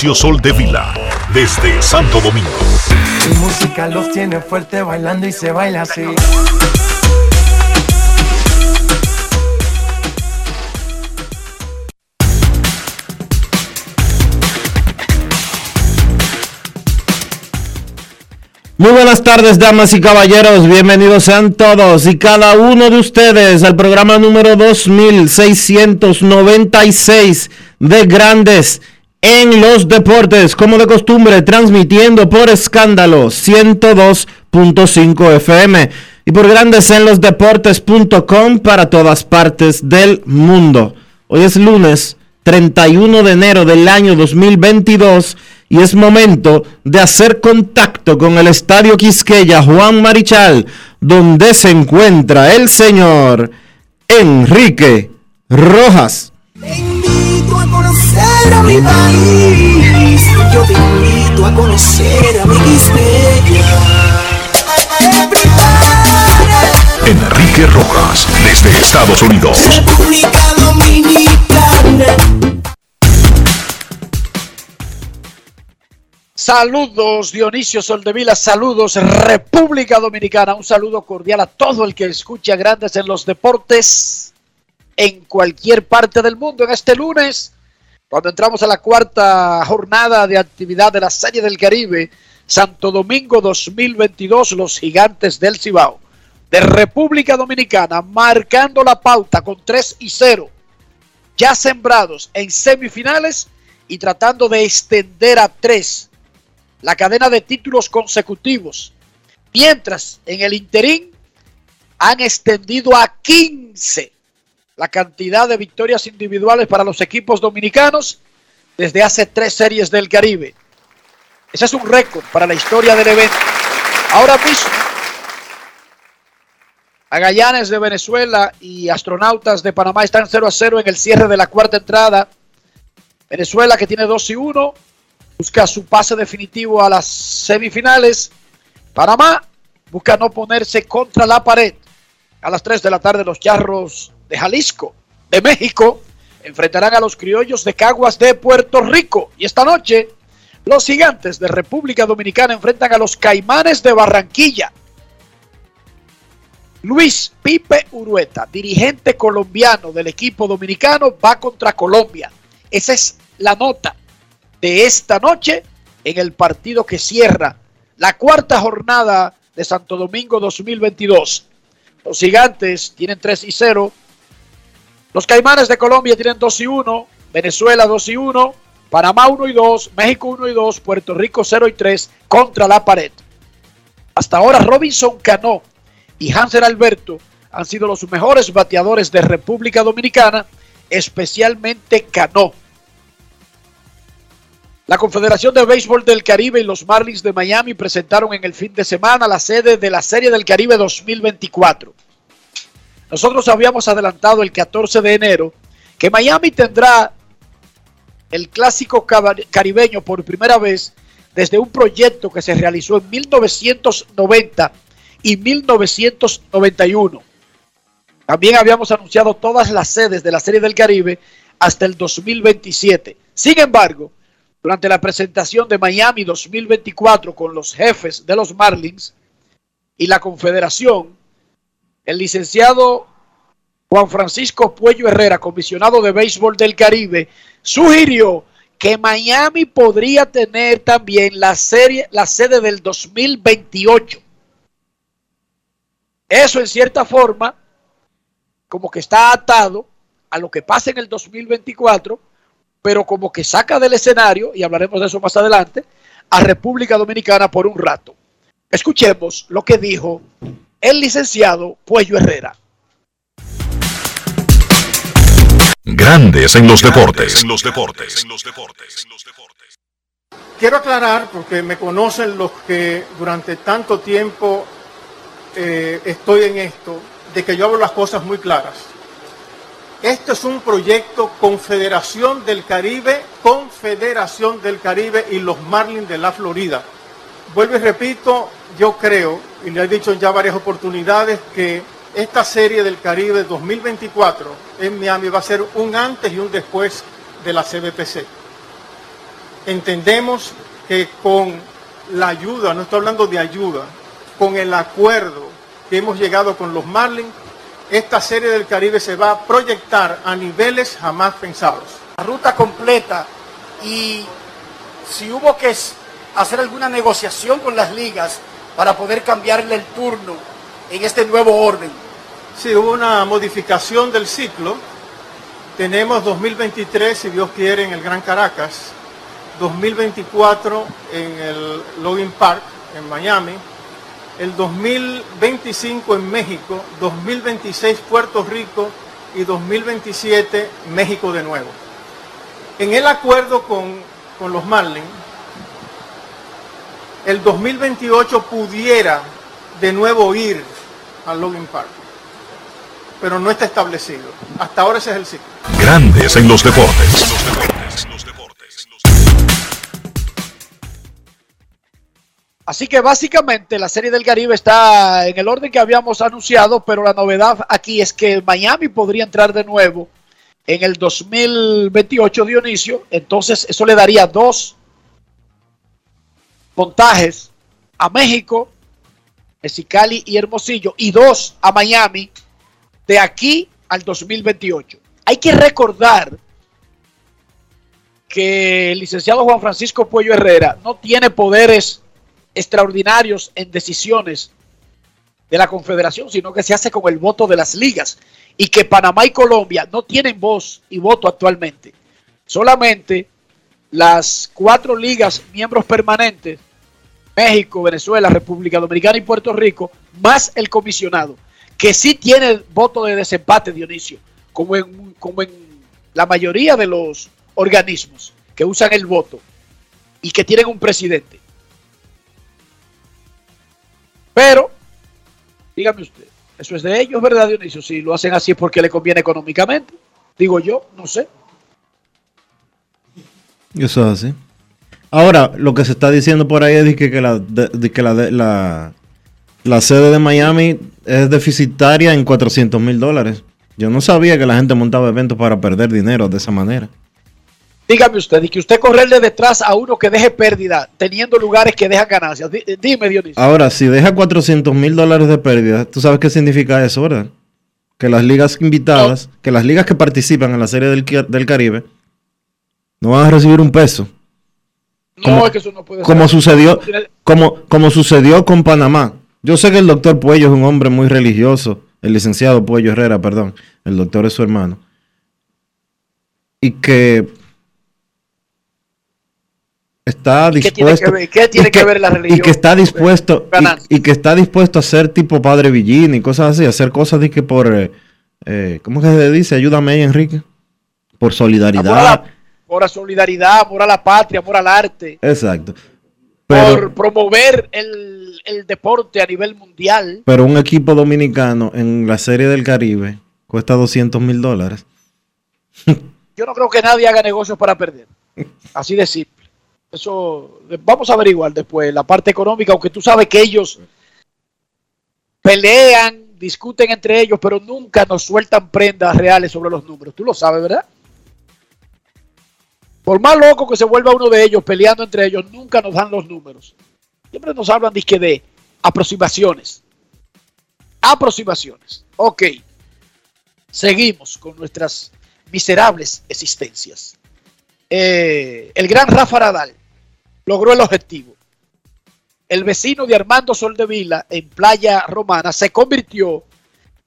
Dionisio Soldevila, desde Santo Domingo. Mi música los tiene fuerte bailando y se baila así. Muy buenas tardes, damas y caballeros. Bienvenidos sean todos y cada uno de ustedes al programa número 2696 de Grandes en los Deportes, como de costumbre, transmitiendo por escándalo 102.5 FM y por Grandes en los Deportes.com para todas partes del mundo. Hoy es lunes 31 de enero del año 2022 y es momento de hacer contacto con el Estadio Quisqueya Juan Marichal, donde se encuentra el señor Enrique Rojas. Te invito a conocer a mi país. Yo te invito a conocer a mi Quisqueya. Enrique Rojas, desde Estados Unidos. República Dominicana. Saludos Dionisio Soldevila, saludos República Dominicana, un saludo cordial a todo el que escucha Grandes en los Deportes en cualquier parte del mundo en este lunes, cuando entramos a la cuarta jornada de actividad de la Serie del Caribe, Santo Domingo 2022, los gigantes del Cibao de República Dominicana, marcando la pauta con 3 y 0, ya sembrados en semifinales y tratando de extender a 3 la cadena de títulos consecutivos, mientras en el interín han extendido a 15 la cantidad de victorias individuales para los equipos dominicanos desde hace tres series del Caribe. Ese es un récord para la historia del evento. Ahora mismo, Agallanes de Venezuela y Astronautas de Panamá están 0 a 0 en el cierre de la cuarta entrada. Venezuela que tiene 2 y 1 busca su pase definitivo a las semifinales. Panamá busca no ponerse contra la pared. A las 3 de la tarde los Charros de Jalisco, de México, enfrentarán a los Criollos de Caguas de Puerto Rico. Y esta noche los Gigantes de República Dominicana enfrentan a los Caimanes de Barranquilla. Luis Pipe Urueta, dirigente colombiano del equipo dominicano, va contra Colombia. Esa es la nota de esta noche en el partido que cierra la cuarta jornada de Santo Domingo 2022. Los gigantes tienen 3 y 0. Los caimanes de Colombia tienen 2 y 1. Venezuela 2 y 1. Panamá 1 y 2. México 1 y 2. Puerto Rico 0 y 3 contra la pared. Hasta ahora Robinson Cano y Hanser Alberto han sido los mejores bateadores de República Dominicana, especialmente Cano. La Confederación de Béisbol del Caribe y los Marlins de Miami presentaron en el fin de semana la sede de la Serie del Caribe 2024. Nosotros habíamos adelantado el 14 de enero que Miami tendrá el clásico caribeño por primera vez desde un proyecto que se realizó en 1990 y 1991. También habíamos anunciado todas las sedes de la Serie del Caribe hasta el 2027. Sin embargo, durante la presentación de Miami 2024 con los jefes de los Marlins y la Confederación, el licenciado Juan Francisco Puello Herrera, comisionado de béisbol del Caribe, sugirió que Miami podría tener también la, serie, la sede del 2028. Eso en cierta forma, como que está atado a lo que pasa en el 2024, pero como que saca del escenario, y hablaremos de eso más adelante, a República Dominicana por un rato. Escuchemos lo que dijo el licenciado Puello Herrera. Grandes en los deportes. En los deportes. Quiero aclarar, porque me conocen los que durante tanto tiempo eh, estoy en esto, de que yo hablo las cosas muy claras. Este es un proyecto Confederación del Caribe, Confederación del Caribe y los Marlins de la Florida. Vuelvo y repito, yo creo, y le he dicho ya varias oportunidades, que esta serie del Caribe 2024 en Miami va a ser un antes y un después de la CBPC. Entendemos que con la ayuda, no estoy hablando de ayuda, con el acuerdo que hemos llegado con los Marlins, esta serie del Caribe se va a proyectar a niveles jamás pensados. La ruta completa y si hubo que hacer alguna negociación con las ligas para poder cambiarle el turno en este nuevo orden. Sí, hubo una modificación del ciclo. Tenemos 2023, si Dios quiere, en el Gran Caracas, 2024 en el Logan Park, en Miami, el 2025 en México, 2026 Puerto Rico y 2027 México de nuevo. En el acuerdo con, con los Marlins, el 2028 pudiera de nuevo ir al Logan Park, pero no está establecido. Hasta ahora ese es el ciclo. Grandes en los deportes. Así que básicamente la Serie del Caribe está en el orden que habíamos anunciado, pero la novedad aquí es que Miami podría entrar de nuevo en el 2028, Dionisio. Entonces eso le daría dos montajes a México, Mexicali y Hermosillo, y dos a Miami de aquí al 2028. Hay que recordar que el licenciado Juan Francisco Puello Herrera no tiene poderes extraordinarios en decisiones de la Confederación, sino que se hace con el voto de las ligas y que Panamá y Colombia no tienen voz y voto actualmente. Solamente las cuatro ligas miembros permanentes, México, Venezuela, República Dominicana y Puerto Rico, más el comisionado, que sí tiene voto de desempate, Dionisio, como en, como en la mayoría de los organismos que usan el voto y que tienen un presidente. Pero, dígame usted, eso es de ellos, ¿verdad, Dionisio? Si lo hacen así es porque le conviene económicamente. Digo yo, no sé. Eso es así. Ahora, lo que se está diciendo por ahí es que, que, la, de, que la, la, la, sede de Miami es deficitaria en 400 mil dólares. Yo no sabía que la gente montaba eventos para perder dinero de esa manera. Dígame usted, y que usted correrle detrás a uno que deje pérdida, teniendo lugares que dejan ganancias. Dime, Dionisio. Ahora, si deja 400 mil dólares de pérdida, ¿tú sabes qué significa eso, verdad? Que las ligas invitadas, no. que las ligas que participan en la Serie del, del Caribe, no van a recibir un peso. No, como, es que eso no puede como ser. Sucedió, como, como sucedió con Panamá. Yo sé que el doctor Puello es un hombre muy religioso, el licenciado Puello Herrera, perdón, el doctor es su hermano. Y que está dispuesto ¿Qué tiene que ver, ¿Qué tiene y que, que ver la religión? y que está dispuesto y, y, que está dispuesto a ser tipo padre Villín y cosas así, hacer cosas de que por eh, eh, ¿cómo que se dice? Ayúdame ahí, Enrique. Por solidaridad. Por la solidaridad, a la patria, amor al arte. Exacto. Pero, por promover el, el, deporte a nivel mundial. Pero un equipo dominicano en la Serie del Caribe cuesta 200 mil dólares. Yo no creo que nadie haga negocios para perder. Así de simple. Eso vamos a averiguar después la parte económica, aunque tú sabes que ellos pelean, discuten entre ellos, pero nunca nos sueltan prendas reales sobre los números. Tú lo sabes, ¿verdad? Por más loco que se vuelva uno de ellos peleando entre ellos, nunca nos dan los números. Siempre nos hablan de, de aproximaciones. aproximaciones. Ok, seguimos con nuestras miserables existencias. Eh, el gran Rafa Nadal logró el objetivo. El vecino de Armando Soldevila en Playa Romana se convirtió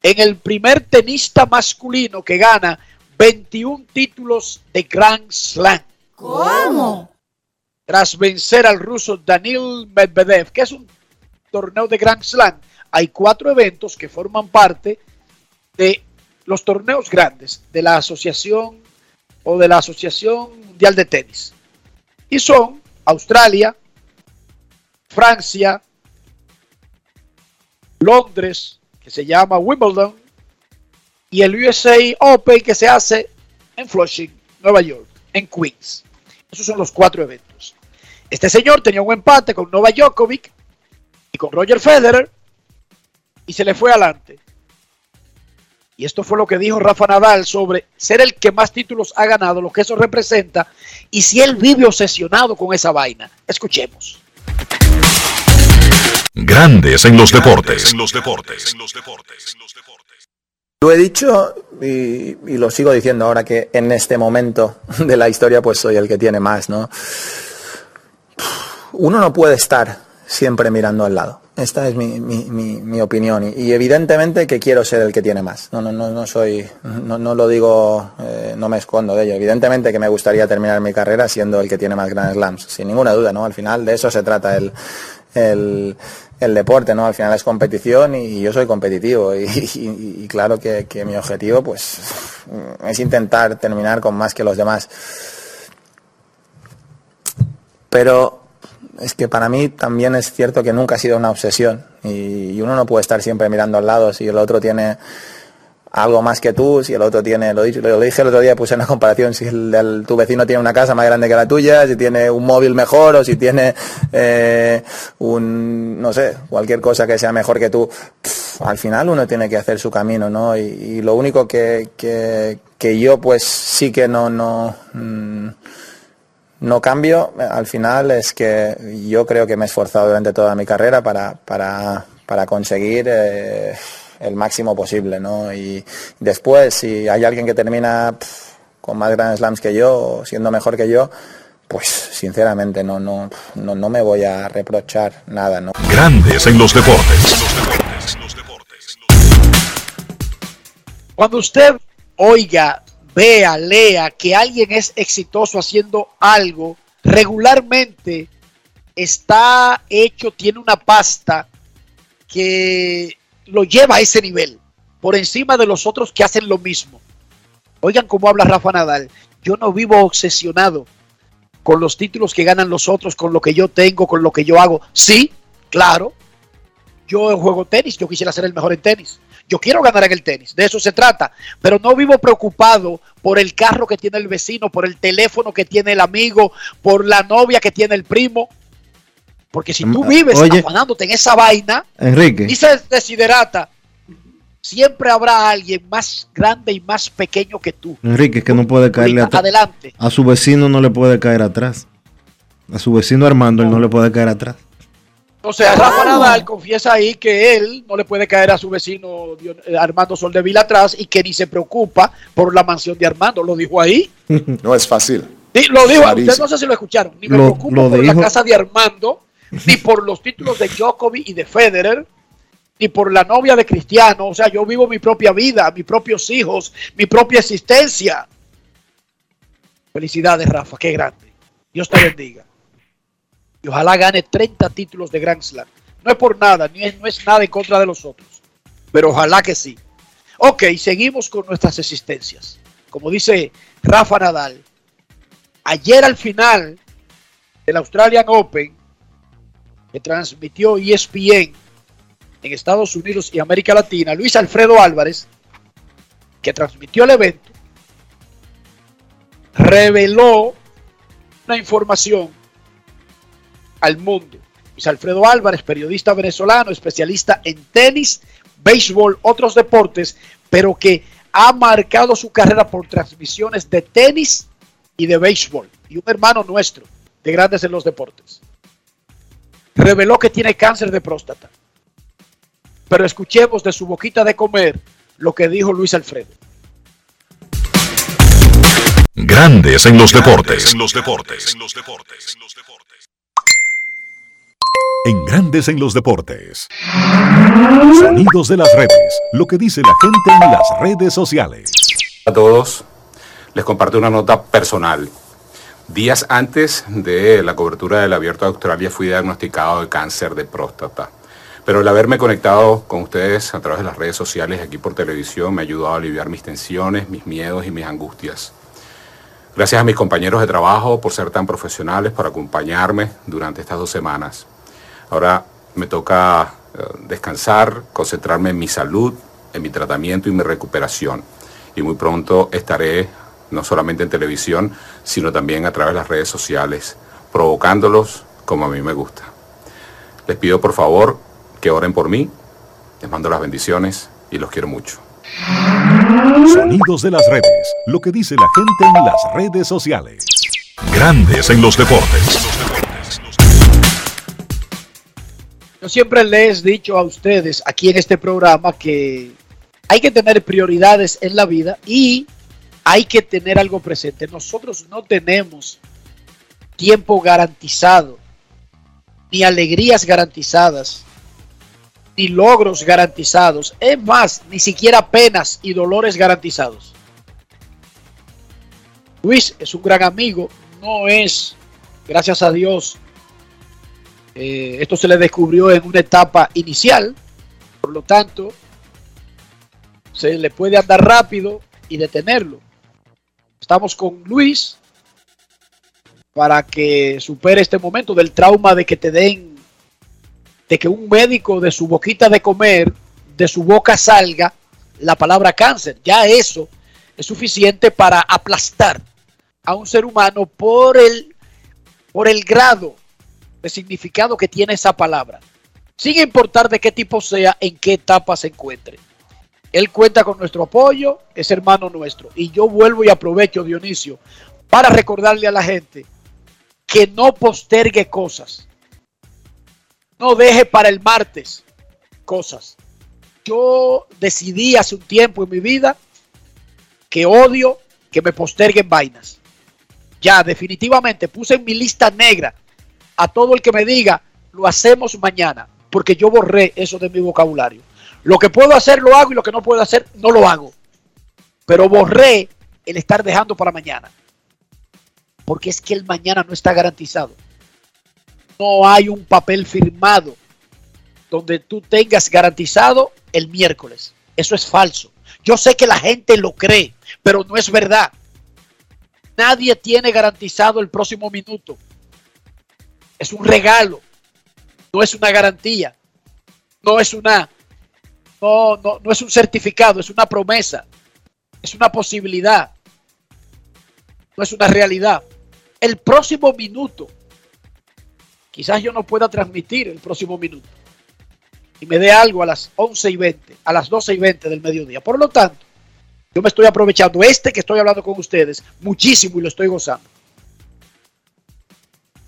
en el primer tenista masculino que gana 21 títulos de Grand Slam. ¿Cómo? Tras vencer al ruso Daniel Medvedev, que es un torneo de Grand Slam, hay cuatro eventos que forman parte de los torneos grandes de la asociación o de la Asociación Mundial de Tenis. Y son Australia, Francia, Londres, que se llama Wimbledon, y el USA Open que se hace en Flushing, Nueva York, en Queens. Esos son los cuatro eventos. Este señor tenía un empate con Nova Djokovic y con Roger Federer y se le fue adelante. Y esto fue lo que dijo Rafa Nadal sobre ser el que más títulos ha ganado, lo que eso representa, y si él vive obsesionado con esa vaina. Escuchemos. Grandes en los deportes. En los deportes. Lo he dicho y, lo sigo diciendo ahora que en este momento de la historia pues soy el que tiene más, ¿no? Uno no puede estar siempre mirando al lado. Esta es mi, opinión y, y, evidentemente que quiero ser el que tiene más. No, no, no, no soy, no, no lo digo, eh, no me escondo de ello. Evidentemente que me gustaría terminar mi carrera siendo el que tiene más Grand Slams, sin ninguna duda, ¿no? Al final de eso se trata el, el, el deporte, ¿no? Al final es competición y yo soy competitivo y, y, y claro que, que, mi objetivo pues es intentar terminar con más que los demás. Pero es que para mí también es cierto que nunca ha sido una obsesión y, uno no puede estar siempre mirando al lado si el otro tiene algo más que tú, si el otro tiene, lo, lo dije el otro día, puse una comparación, si el, el, tu vecino tiene una casa más grande que la tuya, si tiene un móvil mejor o si tiene eh, un, no sé, cualquier cosa que sea mejor que tú, al final uno tiene que hacer su camino, ¿no? Y, lo único que, que, yo pues sí que no, no, mmm, no cambio, al final es que yo creo que me he esforzado durante toda mi carrera para, para, para conseguir eh, el máximo posible, ¿no? Y después, si hay alguien que termina pff, con más Grand Slams que yo, siendo mejor que yo, pues sinceramente no, no, no, no me voy a reprochar nada, ¿no? Grandes en los deportes. Los deportes, los deportes. Cuando usted oiga vea, lea que alguien es exitoso haciendo algo, regularmente está hecho, tiene una pasta que lo lleva a ese nivel, por encima de los otros que hacen lo mismo. Oigan cómo habla Rafa Nadal. Yo no vivo obsesionado con los títulos que ganan los otros, con lo que yo tengo, con lo que yo hago. Sí, claro. Yo juego tenis, yo quisiera ser el mejor en tenis. Yo quiero ganar en el tenis, de eso se trata, pero no vivo preocupado por el carro que tiene el vecino, por el teléfono que tiene el amigo, por la novia que tiene el primo. Porque si tú vives Oye, afanándote en esa vaina, Enrique. y se desiderata, siempre habrá alguien más grande y más pequeño que tú. Enrique, que no puede caerle atrás. Adelante. A su vecino no le puede caer atrás. A su vecino Armando él no le puede caer atrás. O sea, Rafa Nadal confiesa ahí que él no le puede caer a su vecino Armando Soldevila atrás y que ni se preocupa por la mansión de Armando. Lo dijo ahí. No es fácil. Sí, lo dijo. Ustedes no sé si lo escucharon. Ni me lo, preocupo lo por dijo. la casa de Armando, ni por los títulos de Djokovic y de Federer, ni por la novia de Cristiano. O sea, yo vivo mi propia vida, mis propios hijos, mi propia existencia. Felicidades, Rafa. Qué grande. Dios te bendiga y ojalá gane 30 títulos de Grand Slam. No es por nada, ni no es nada en contra de los otros, pero ojalá que sí. Ok, seguimos con nuestras existencias. Como dice Rafa Nadal, ayer al final del Australian Open, que transmitió ESPN en Estados Unidos y América Latina, Luis Alfredo Álvarez, que transmitió el evento, reveló una información al mundo. Luis Alfredo Álvarez, periodista venezolano, especialista en tenis, béisbol, otros deportes, pero que ha marcado su carrera por transmisiones de tenis y de béisbol. Y un hermano nuestro de grandes en los deportes. Reveló que tiene cáncer de próstata. Pero escuchemos de su boquita de comer lo que dijo Luis Alfredo. Grandes en los deportes. En los deportes. En los deportes. En Grandes en los deportes. Sonidos de las redes. Lo que dice la gente en las redes sociales. A todos, les comparto una nota personal. Días antes de la cobertura del Abierto de Australia fui diagnosticado de cáncer de próstata. Pero el haberme conectado con ustedes a través de las redes sociales aquí por televisión me ha ayudado a aliviar mis tensiones, mis miedos y mis angustias. Gracias a mis compañeros de trabajo por ser tan profesionales, por acompañarme durante estas dos semanas. Ahora me toca eh, descansar, concentrarme en mi salud, en mi tratamiento y mi recuperación. Y muy pronto estaré no solamente en televisión, sino también a través de las redes sociales, provocándolos como a mí me gusta. Les pido por favor que oren por mí, les mando las bendiciones y los quiero mucho. Sonidos de las redes. Lo que dice la gente en las redes sociales. Grandes en los deportes. Yo siempre les he dicho a ustedes aquí en este programa que hay que tener prioridades en la vida y hay que tener algo presente. Nosotros no tenemos tiempo garantizado, ni alegrías garantizadas, ni logros garantizados. Es más, ni siquiera penas y dolores garantizados. Luis es un gran amigo, no es, gracias a Dios, eh, esto se le descubrió en una etapa inicial, por lo tanto, se le puede andar rápido y detenerlo. Estamos con Luis para que supere este momento del trauma de que te den, de que un médico de su boquita de comer, de su boca salga la palabra cáncer. Ya eso es suficiente para aplastar a un ser humano por el, por el grado de significado que tiene esa palabra, sin importar de qué tipo sea, en qué etapa se encuentre. Él cuenta con nuestro apoyo, es hermano nuestro. Y yo vuelvo y aprovecho, Dionisio, para recordarle a la gente que no postergue cosas. No deje para el martes cosas. Yo decidí hace un tiempo en mi vida que odio que me posterguen vainas. Ya, definitivamente puse en mi lista negra a todo el que me diga, lo hacemos mañana, porque yo borré eso de mi vocabulario. Lo que puedo hacer lo hago y lo que no puedo hacer no lo hago. Pero borré el estar dejando para mañana. Porque es que el mañana no está garantizado. No hay un papel firmado donde tú tengas garantizado el miércoles. Eso es falso. Yo sé que la gente lo cree, pero no es verdad. Nadie tiene garantizado el próximo minuto. Es un regalo. No es una garantía. No es una no, no, no es un certificado, es una promesa, es una posibilidad, no es una realidad. El próximo minuto, quizás yo no pueda transmitir el próximo minuto y me dé algo a las 11 y 20, a las 12 y 20 del mediodía. Por lo tanto, yo me estoy aprovechando este que estoy hablando con ustedes muchísimo y lo estoy gozando.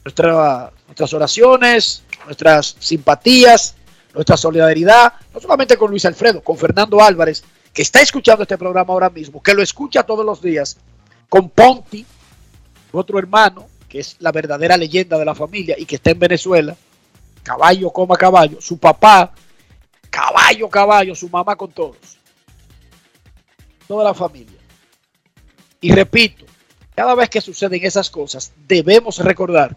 nuestras oraciones, nuestras simpatías, nuestra solidaridad, no solamente con Luis Alfredo, con Fernando Álvarez, que está escuchando este programa ahora mismo, que lo escucha todos los días, con Ponti, otro hermano, que es la verdadera leyenda de la familia y que está en Venezuela, caballo coma caballo, su papá, caballo, caballo, su mamá con todos, toda la familia. Y repito, cada vez que suceden esas cosas, debemos recordar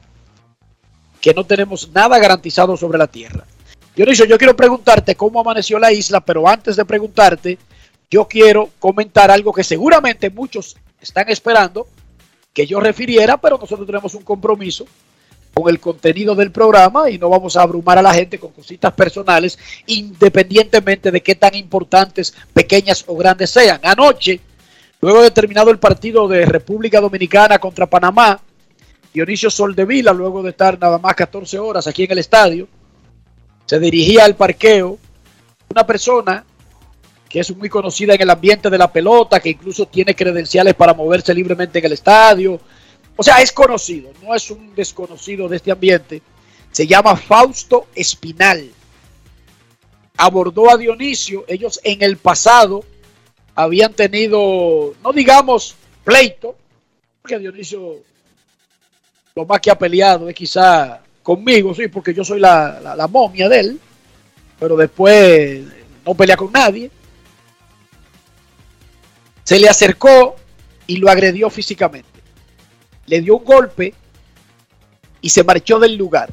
que no tenemos nada garantizado sobre la tierra. Dionisio, yo quiero preguntarte cómo amaneció la isla, pero antes de preguntarte, yo quiero comentar algo que seguramente muchos están esperando que yo refiriera, pero nosotros tenemos un compromiso con el contenido del programa y no vamos a abrumar a la gente con cositas personales, independientemente de qué tan importantes, pequeñas o grandes sean. Anoche, luego de terminado el partido de República Dominicana contra Panamá, Dionisio Soldevila, luego de estar nada más 14 horas aquí en el estadio, se dirigía al parqueo una persona que es muy conocida en el ambiente de la pelota, que incluso tiene credenciales para moverse libremente en el estadio. O sea, es conocido, no es un desconocido de este ambiente. Se llama Fausto Espinal. abordó a Dionisio. Ellos en el pasado habían tenido, no digamos pleito, porque Dionisio lo más que ha peleado es quizá conmigo, sí, porque yo soy la, la, momia de él, pero después no pelea con nadie. Se le acercó y lo agredió físicamente. Le dio un golpe y se marchó del lugar.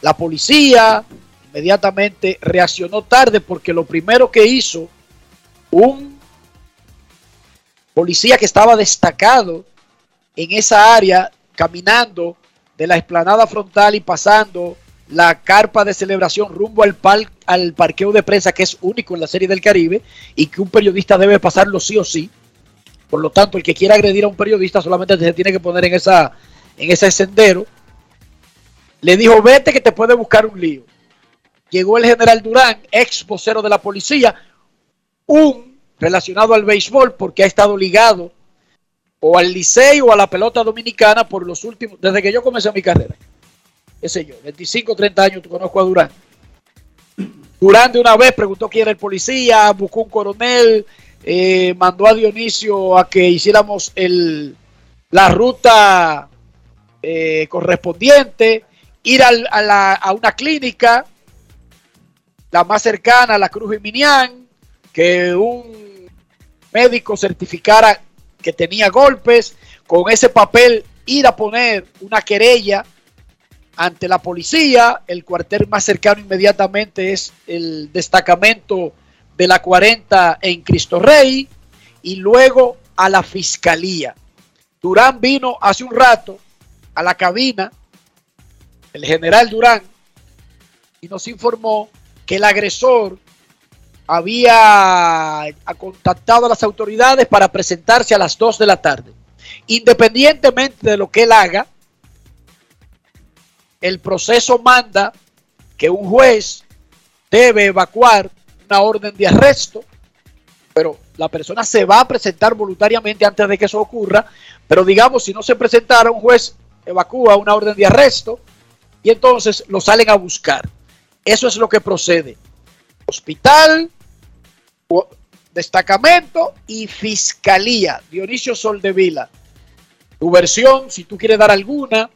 La policía inmediatamente reaccionó tarde porque lo primero que hizo un policía que estaba destacado en esa área, caminando de la explanada frontal y pasando la carpa de celebración rumbo al, pal, al parqueo de prensa que es único en la serie del Caribe y que un periodista debe pasarlo sí o sí. Por lo tanto, el que quiera agredir a un periodista solamente se tiene que poner en, esa, en ese sendero. Le dijo, vete que te puede buscar un lío. Llegó el general Durán, ex vocero de la policía, un relacionado al béisbol porque ha estado ligado o al Licey o a la pelota dominicana por los últimos, desde que yo comencé mi carrera. Qué sé yo, 25, 30 años conozco a Durán. Durán de una vez preguntó quién era el policía, buscó un coronel, eh, mandó a Dionisio a que hiciéramos el, la ruta eh, correspondiente, ir al, a, la, a, una clínica, la más cercana, la Cruz Minián, que un médico certificara que tenía golpes, con ese papel ir a poner una querella ante la policía, el cuartel más cercano inmediatamente es el destacamento de la 40 en Cristo Rey y luego a la fiscalía. Durán vino hace un rato a la cabina, el general Durán, y nos informó que el agresor había contactado a las autoridades para presentarse a las 2 de la tarde. Independientemente de lo que él haga, el proceso manda que un juez debe evacuar una orden de arresto, pero la persona se va a presentar voluntariamente antes de que eso ocurra, pero digamos, si no se presentara, un juez evacúa una orden de arresto y entonces lo salen a buscar. Eso es lo que procede. Hospital, destacamento y fiscalía. Dionisio Soldevila. Tu versión, si tú quieres dar alguna,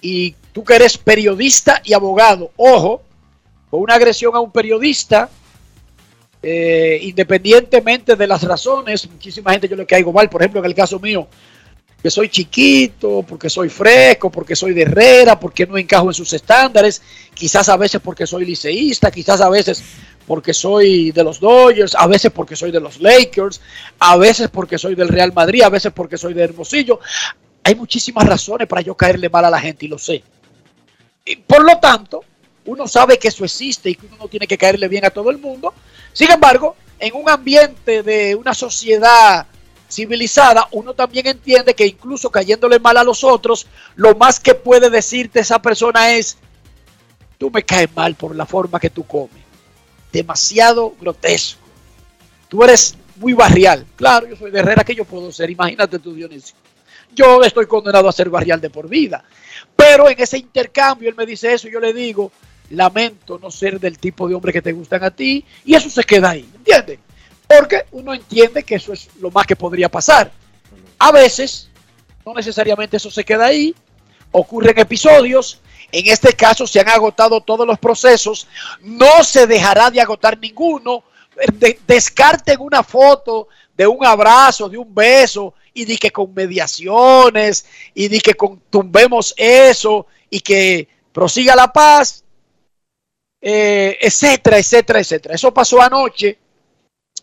y tú que eres periodista y abogado, ojo, con una agresión a un periodista, eh, independientemente de las razones, muchísima gente yo le caigo mal, por ejemplo, en el caso mío, que soy chiquito, porque soy fresco, porque soy de Herrera, porque no encajo en sus estándares, quizás a veces porque soy liceísta, quizás a veces porque soy de los Dodgers, a veces porque soy de los Lakers, a veces porque soy del Real Madrid, a veces porque soy de Hermosillo. Hay muchísimas razones para yo caerle mal a la gente y lo sé. Por lo tanto, uno sabe que eso existe y que uno no tiene que caerle bien a todo el mundo. Sin embargo, en un ambiente de una sociedad civilizada, uno también entiende que incluso cayéndole mal a los otros, lo más que puede decirte esa persona es, tú me caes mal por la forma que tú comes. Demasiado grotesco. Tú eres muy barrial. Claro, yo soy de Herrera, que yo puedo ser? Imagínate tú, Dionisio. Yo estoy condenado a ser barrial de por vida. Pero en ese intercambio él me dice eso y yo le digo, lamento no ser del tipo de hombre que te gustan a ti y eso se queda ahí, ¿entiendes? Porque uno entiende que eso es lo más que podría pasar. A veces, no necesariamente eso se queda ahí, ocurren episodios, en este caso se han agotado todos los procesos, no se dejará de agotar ninguno, de, descarten una foto de un abrazo, de un beso, y di que con mediaciones, y di que tumbemos eso, y que prosiga la paz, eh, etcétera, etcétera, etcétera. Eso pasó anoche.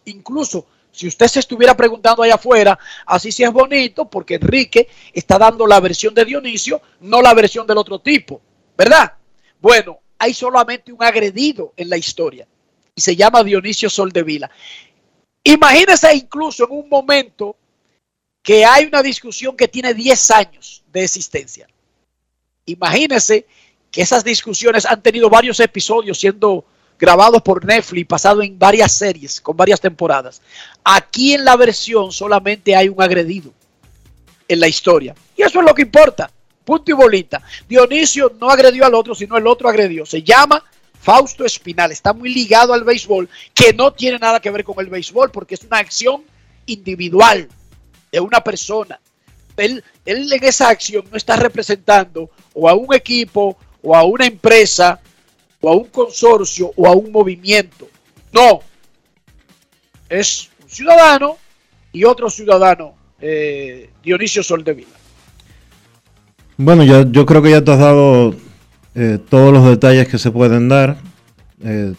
Incluso si usted se estuviera preguntando allá afuera, así sí es bonito, porque Enrique está dando la versión de Dionisio, no la versión del otro tipo, ¿verdad? Bueno, hay solamente un agredido en la historia y se llama Dionisio Soldevila. Imagínese incluso en un momento que hay una discusión que tiene 10 años de existencia. Imagínese que esas discusiones han tenido varios episodios siendo grabados por Netflix, pasado en varias series, con varias temporadas. Aquí en la versión solamente hay un agredido en la historia. Y eso es lo que importa. Punto y bolita. Dionisio no agredió al otro, sino el otro agredió. Se llama Fausto Espinal está muy ligado al béisbol, que no tiene nada que ver con el béisbol, porque es una acción individual de una persona. Él, él en esa acción no está representando o a un equipo, o a una empresa, o a un consorcio, o a un movimiento. No. Es un ciudadano y otro ciudadano, eh, Dionisio Soldevila. Bueno, yo, yo creo que ya te has dado eh, todos los detalles que se pueden dar. Eh,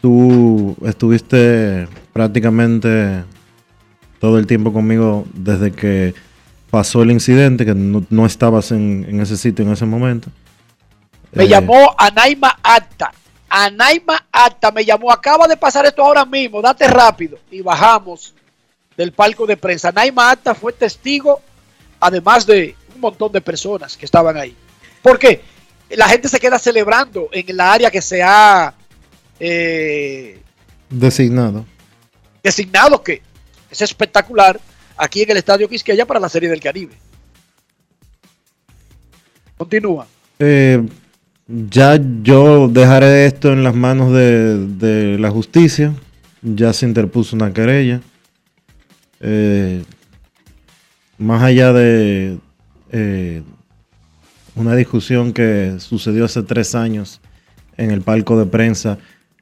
tú estuviste prácticamente todo el tiempo conmigo desde que pasó el incidente, que no, estabas en, ese sitio en ese momento. Me llamó Anaima Acta. Anaima Acta me llamó, acaba de pasar esto ahora mismo, date rápido. Y bajamos del palco de prensa. Anaima Acta fue testigo, además de un montón de personas que estaban ahí. ¿Por qué? La gente se queda celebrando en la área que se ha eh, designado. Designado que es espectacular aquí en el Estadio Quisqueya para la Serie del Caribe. Continúa. Eh, ya yo dejaré esto en las manos de, la justicia. Ya se interpuso una querella. Eh, más allá de eh, una discusión que sucedió hace tres años en el palco de prensa,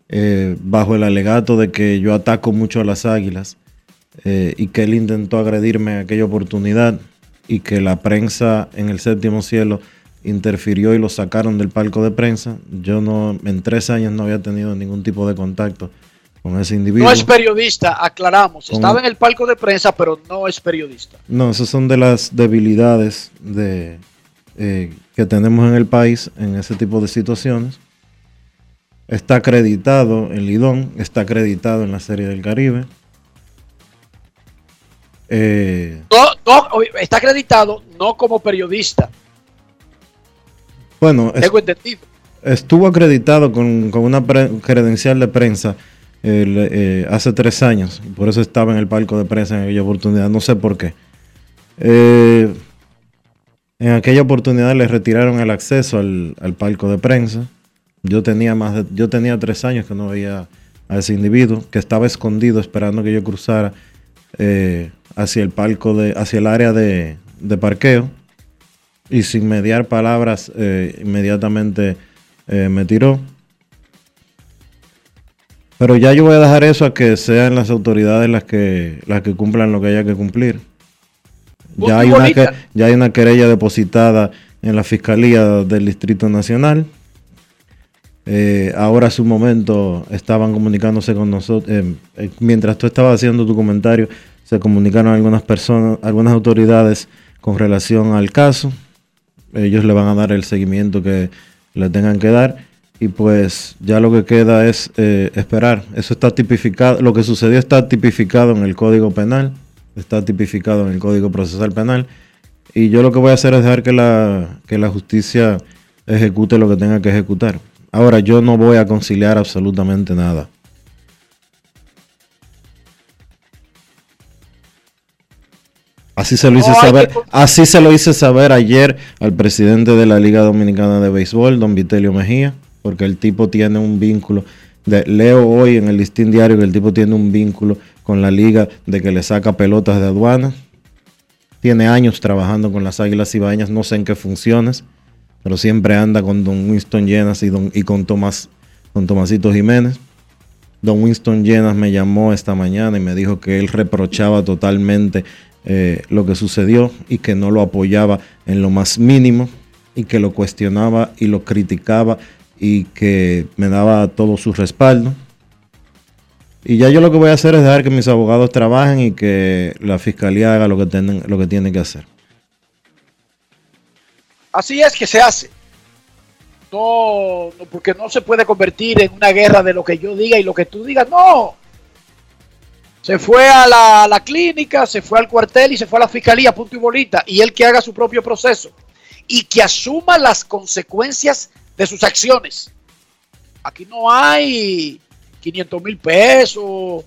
eh, bajo el alegato de que yo ataco mucho a las águilas y que él intentó agredirme en aquella oportunidad y que la prensa en el séptimo cielo interfirió y lo sacaron del palco de prensa. Yo no, en tres años no había tenido ningún tipo de contacto con ese individuo. No es periodista, aclaramos. Estaba en el palco de prensa, pero no es periodista. No, esas son de las debilidades de, eh, que tenemos en el país en ese tipo de situaciones. Está acreditado en Lidón, está acreditado en la Serie del Caribe. Eh, no, está acreditado no como periodista, bueno, estuvo acreditado con, una credencial de prensa eh, hace tres años. Por eso estaba en el palco de prensa en aquella oportunidad. No sé por qué. Eh, en aquella oportunidad le retiraron el acceso al, palco de prensa. Yo tenía más yo tenía tres años que no veía a ese individuo que estaba escondido esperando que yo cruzara eh, hacia el palco de, hacia el área de parqueo y sin mediar palabras inmediatamente me tiró. Pero ya yo voy a dejar eso a que sean las autoridades las que, las que cumplan lo que haya que cumplir. Ya hay, una, ya hay una querella depositada en la Fiscalía del Distrito Nacional. Eh, ahora a su momento estaban comunicándose con nosotros. mientras tú estabas haciendo tu comentario, se comunicaron algunas personas, algunas autoridades con relación al caso ellos le van a dar el seguimiento que le tengan que dar y pues ya lo que queda es eh, esperar. Eso está tipificado, lo que sucedió está tipificado en el Código Penal, está tipificado en el Código Procesal Penal y yo lo que voy a hacer es dejar que la, que la justicia ejecute lo que tenga que ejecutar. Ahora yo no voy a conciliar absolutamente nada. Así se lo hice saber, así se lo hice saber ayer al presidente de la Liga Dominicana de Béisbol, don Vitelio Mejía, porque el tipo tiene un vínculo. leo hoy en el listín diario que el tipo tiene un vínculo con la liga de que le saca pelotas de aduana. Tiene años trabajando con las Águilas Ibañas, no sé en qué funciones, pero siempre anda con don Winston Llenas y, con, Tomás, con Tomasito Jiménez. Don Winston Llenas me llamó esta mañana y me dijo que él reprochaba totalmente eh, lo que sucedió y que no lo apoyaba en lo más mínimo y que lo cuestionaba y lo criticaba y que me daba todo su respaldo. Y ya yo lo que voy a hacer es dejar que mis abogados trabajen y que la fiscalía haga lo que, tienen, lo que tiene que hacer. Así es que se hace. No, porque no se puede convertir en una guerra de lo que yo diga y lo que tú digas. No, se fue a la, clínica, se fue al cuartel y se fue a la fiscalía, punto y bolita. Y él que haga su propio proceso y que asuma las consecuencias de sus acciones. Aquí no hay 500 mil pesos,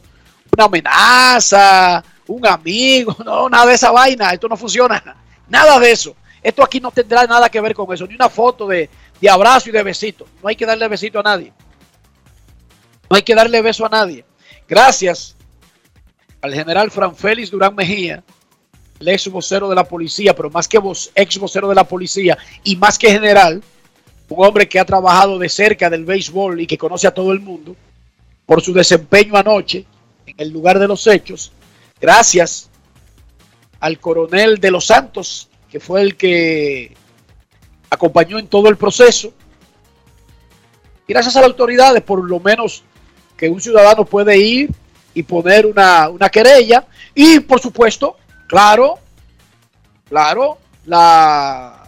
una amenaza, un amigo, no, nada de esa vaina. Esto no funciona. Nada de eso. Esto aquí no tendrá nada que ver con eso. Ni una foto de, de abrazo y de besito. No hay que darle besito a nadie. No hay que darle beso a nadie. Gracias al general Fran Félix Durán Mejía, el ex vocero de la policía, pero más que ex vocero de la policía y más que general, un hombre que ha trabajado de cerca del béisbol y que conoce a todo el mundo por su desempeño anoche en el lugar de los hechos. Gracias al coronel de los Santos, que fue el que acompañó en todo el proceso. Y gracias a las autoridades, por lo menos que un ciudadano puede ir y poner una, una querella. Y por supuesto, claro, claro, la,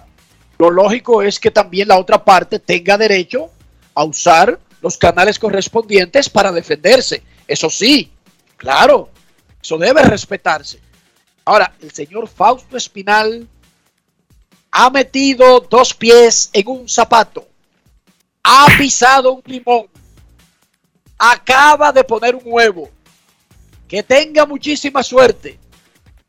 lo lógico es que también la otra parte tenga derecho a usar los canales correspondientes para defenderse. Eso sí, claro, eso debe respetarse. Ahora, el señor Fausto Espinal ha metido dos pies en un zapato, ha pisado un limón, acaba de poner un huevo. Que tenga muchísima suerte.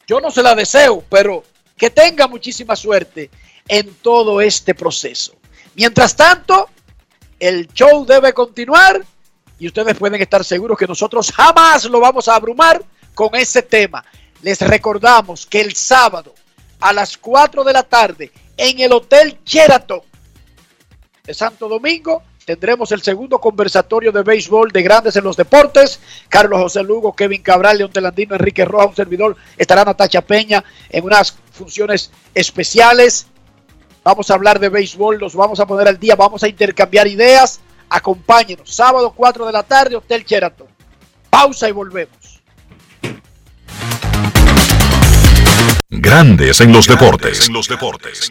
Yo no se la deseo, pero que tenga muchísima suerte en todo este proceso. Mientras tanto, el show debe continuar y ustedes pueden estar seguros que nosotros jamás lo vamos a abrumar con ese tema. Les recordamos que el sábado a las 4 de la tarde en el Hotel Sheraton de Santo Domingo tendremos el segundo conversatorio de béisbol de grandes en los deportes. Carlos José Lugo, Kevin Cabral, León Telandino, Enrique Roja, un servidor. Estará Natacha Peña en unas funciones especiales. Vamos a hablar de béisbol, los vamos a poner al día, vamos a intercambiar ideas. Acompáñenos, sábado 4 de la tarde, Hotel Sheraton. Pausa y volvemos. Grandes en los deportes. En los deportes.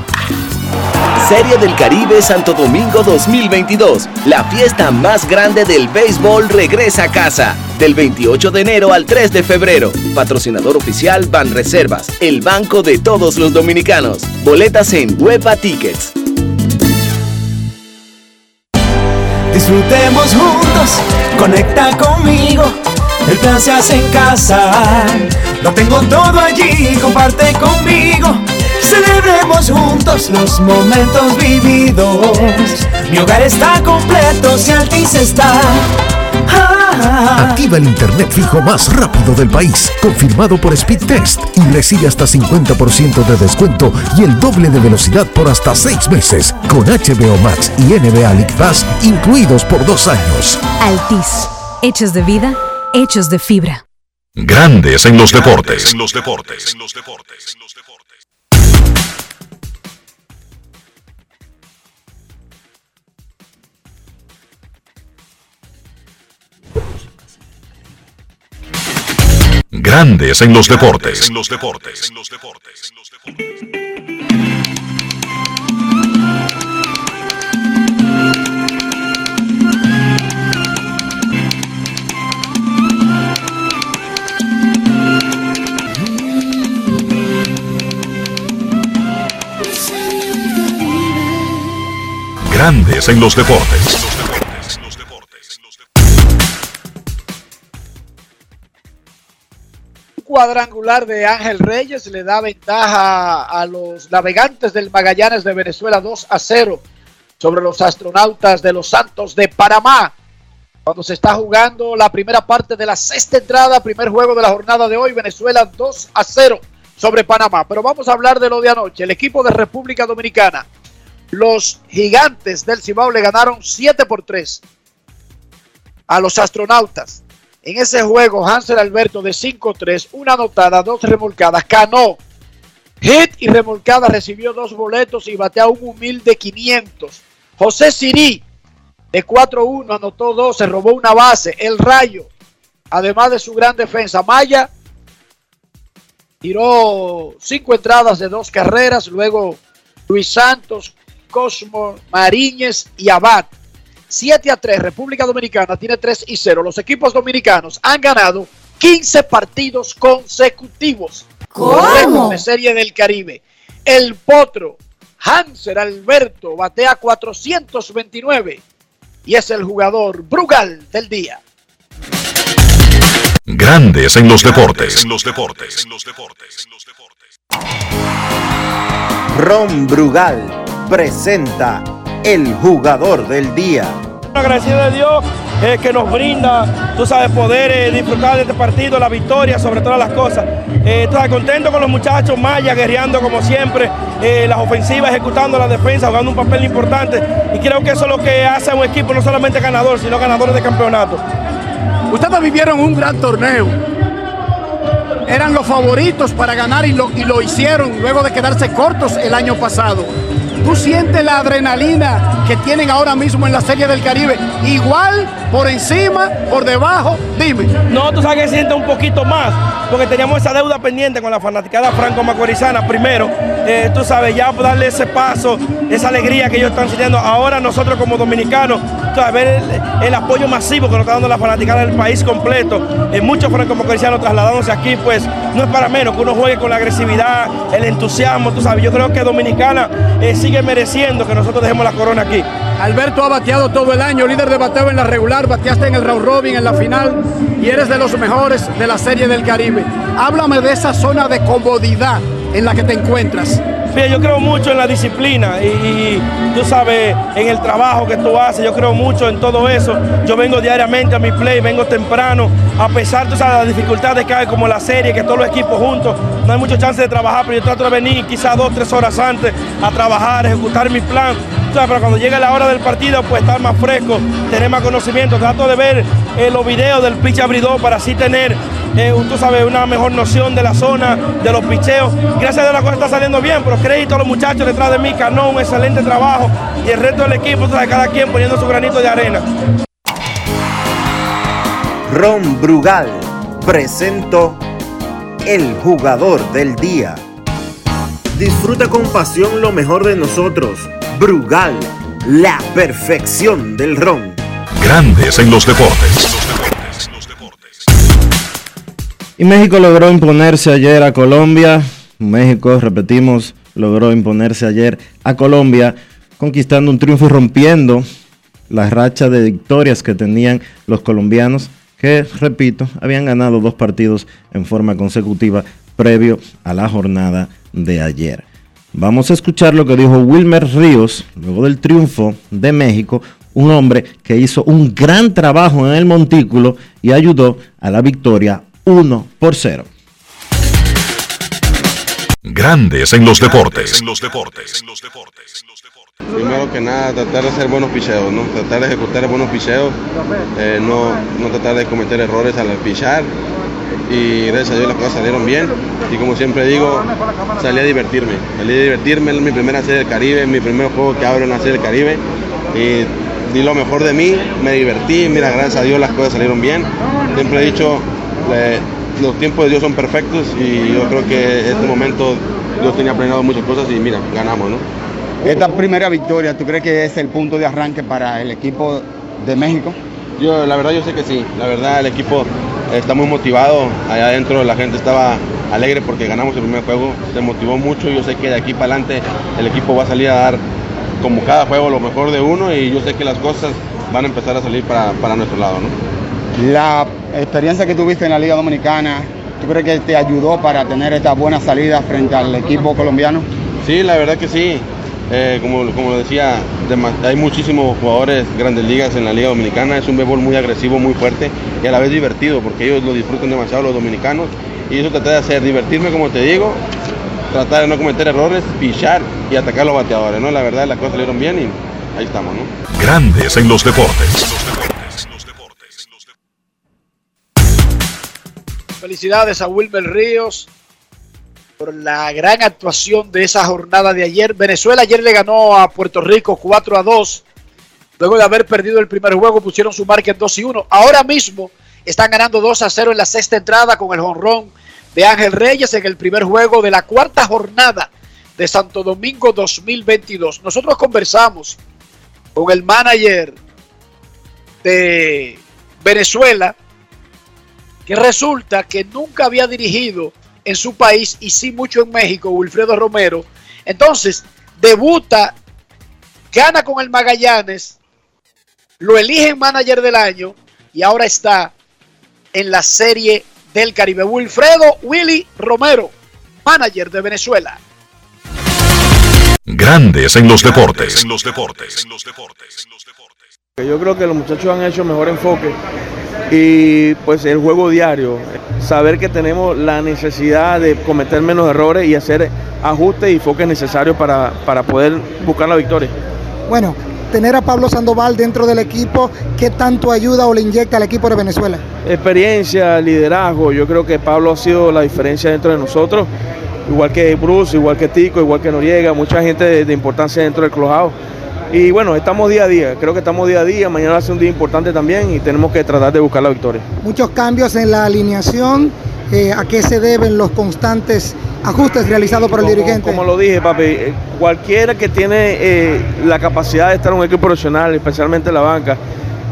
Serie del Caribe Santo Domingo 2022. La fiesta más grande del béisbol regresa a casa. Del 28 de enero al 3 de febrero. Patrocinador oficial Banreservas, el banco de todos los dominicanos. Boletas en Huepa Tickets. Disfrutemos juntos, conecta conmigo. El plan se hace en casa. Lo tengo todo allí, comparte conmigo. Celebremos juntos los momentos vividos. Mi hogar está completo si Altis está. Activa el internet fijo más rápido del país, confirmado por Speedtest y recibe hasta 50% de descuento y el doble de velocidad por hasta 6 meses con HBO Max y NBA League Pass incluidos por dos años. Altis, hechos de vida, hechos de fibra. Grandes en los deportes. En los deportes. Grandes en los deportes. En los deportes. Grandes en los deportes. Cuadrangular de Ángel Reyes le da ventaja a los navegantes del Magallanes de Venezuela 2 a 0 sobre los astronautas de los Santos de Panamá. Cuando se está jugando la primera parte de la sexta entrada, primer juego de la jornada de hoy, Venezuela 2 a 0 sobre Panamá. Pero vamos a hablar de lo de anoche. El equipo de República Dominicana, los gigantes del Cibao le ganaron 7 por 3 a los astronautas. En ese juego, Hansel Alberto de 5-3, una anotada, dos remolcadas, canó. Hit y remolcada recibió dos boletos y bateó un humilde 500. José Sirí De 4-1 anotó 2, se robó una base. El Rayo, además de su gran defensa, Maya tiró cinco entradas de dos carreras. Luego Luis Santos, Cosmo, Mariñez y Abad. 7 a 3, República Dominicana tiene 3 y 0. Los equipos dominicanos han ganado 15 partidos consecutivos. ¿Cómo? De Serie del Caribe. El Potro, Hanser Alberto, batea 429 y es el jugador Brugal del día. Grandes en los deportes. En los deportes. Ron Brugal presenta el jugador del día. Agradecido de Dios eh, que nos brinda, tú sabes, poder eh, disfrutar de este partido, la victoria sobre todas las cosas. Eh, contento con los muchachos, Maya guerreando como siempre, eh, las ofensivas ejecutando la defensa, jugando un papel importante. Y creo que eso es lo que hace a un equipo no solamente ganador, sino ganadores de campeonato. Ustedes vivieron un gran torneo. Eran los favoritos para ganar y lo, y lo hicieron luego de quedarse cortos el año pasado. ¿Tú sientes la adrenalina que tienen ahora mismo en la Serie del Caribe? Igual, por encima, por debajo, dime. No, tú sabes que siente un poquito más, porque teníamos esa deuda pendiente con la fanaticada franco-macorizana primero. Eh, tú sabes, ya darle ese paso, esa alegría que ellos están sintiendo. Ahora nosotros como dominicanos, sabes, ver el, apoyo masivo que nos está dando la fanaticada del país completo, eh, muchos franco-macorizanos trasladándose aquí, pues no es para menos que uno juegue con la agresividad, el entusiasmo, tú sabes. Yo creo que Dominicana eh, sigue mereciendo que nosotros dejemos la corona aquí. Alberto ha bateado todo el año, líder de bateo en la regular, bateaste en el round robin en la final y eres de los mejores de la Serie del Caribe. Háblame de esa zona de comodidad en la que te encuentras. Fíjate, yo creo mucho en la disciplina y, y, tú sabes, en el trabajo que tú haces, yo creo mucho en todo eso. Yo vengo diariamente a mi play, vengo temprano, a pesar de las dificultades que hay como la serie, que todos los equipos juntos, no hay mucha chance de trabajar, pero yo trato de venir quizás dos, tres horas antes a trabajar, ejecutar mi plan. Tú sabes, pero cuando llega la hora del partido, pues estar más fresco, tener más conocimiento. Trato de ver eh, los videos del pitch abridor para así tener eh, tú sabes, una mejor noción de la zona, de los picheos. Gracias a Dios la cosa está saliendo bien, pero crédito a los muchachos detrás de mí, Cano, un excelente trabajo y el resto del equipo, sabes, cada quien poniendo su granito de arena. Ron Brugal presento el jugador del día. Disfruta con pasión lo mejor de nosotros. Brugal, la perfección del ron. Grandes en los deportes. Y México logró imponerse ayer a Colombia. México, repetimos, logró imponerse ayer a Colombia, conquistando un triunfo y rompiendo la racha de victorias que tenían los colombianos, que, repito, habían ganado dos partidos en forma consecutiva previo a la jornada de ayer. Vamos a escuchar lo que dijo Wilmer Ríos luego del triunfo de México, un hombre que hizo un gran trabajo en el montículo y ayudó a la victoria 1 por 0. Grandes en los deportes. Primero que nada, tratar de hacer buenos picheos, ¿no? Tratar de ejecutar buenos picheos, eh, no, no tratar de cometer errores al pichar. Y gracias a Dios las cosas salieron bien. Y como siempre digo, salí a divertirme. Salí a divertirme, es mi primera serie del Caribe, mi primer juego que abro en la serie del Caribe. Y di lo mejor de mí, me divertí. Mira, gracias a Dios las cosas salieron bien. Siempre he dicho, eh, los tiempos de Dios son perfectos y yo creo que en este momento Dios tenía planeado muchas cosas y mira, ganamos, ¿no? Esta primera victoria, ¿tú crees que es el punto de arranque para el equipo de México? Yo, la verdad, yo sé que sí. La verdad, el equipo está muy motivado. Allá adentro la gente estaba alegre porque ganamos el primer juego. Se motivó mucho. Yo sé que de aquí para adelante el equipo va a salir a dar, como cada juego, lo mejor de uno y yo sé que las cosas van a empezar a salir para, para nuestro lado, ¿no? La experiencia que tuviste en la Liga Dominicana, ¿tú crees que te ayudó para tener esta buena salida frente al equipo colombiano? Sí, la verdad que sí. Eh, como, como decía, hay muchísimos jugadores grandes ligas en la Liga Dominicana. Es un béisbol muy agresivo, muy fuerte y a la vez divertido porque ellos lo disfrutan demasiado los dominicanos. Y eso traté de hacer, divertirme como te digo, tratar de no cometer errores, pichar y atacar a los bateadores. ¿no? La verdad, las cosas salieron bien y ahí estamos. ¿no? Grandes en los deportes. Felicidades a Wilmer Ríos por la gran actuación de esa jornada de ayer. Venezuela ayer le ganó a Puerto Rico 4 a 2. Luego de haber perdido el primer juego, pusieron su marca en 2 y 1. Ahora mismo están ganando 2 a 0 en la sexta entrada con el jonrón de Ángel Reyes en el primer juego de la cuarta jornada de Santo Domingo 2022. Nosotros conversamos con el manager de Venezuela, que resulta que nunca había dirigido en su país y sí mucho en México, Wilfredo Romero. Entonces, debuta, gana con el Magallanes, lo eligen manager del año y ahora está en la serie del Caribe. Wilfredo Willy Romero, manager de Venezuela. Grandes en los deportes. En los deportes. Yo creo que los muchachos han hecho mejor enfoque y pues el juego diario, saber que tenemos la necesidad de cometer menos errores y hacer ajustes y enfoques necesarios para, para poder buscar la victoria. Bueno, tener a Pablo Sandoval dentro del equipo, ¿qué tanto ayuda o le inyecta al equipo de Venezuela? Experiencia, liderazgo, yo creo que Pablo ha sido la diferencia dentro de nosotros, igual que Bruce, igual que Tico, igual que Noriega, mucha gente de, de importancia dentro del clubhouse. Y bueno, estamos día a día, creo que estamos día a día, mañana va a ser un día importante también y tenemos que tratar de buscar la victoria. Muchos cambios en la alineación, eh, ¿a qué se deben los constantes ajustes realizados por el Como- dirigente? Como lo dije, papi, eh, cualquiera que tiene eh, la capacidad de estar en un equipo profesional, especialmente la banca,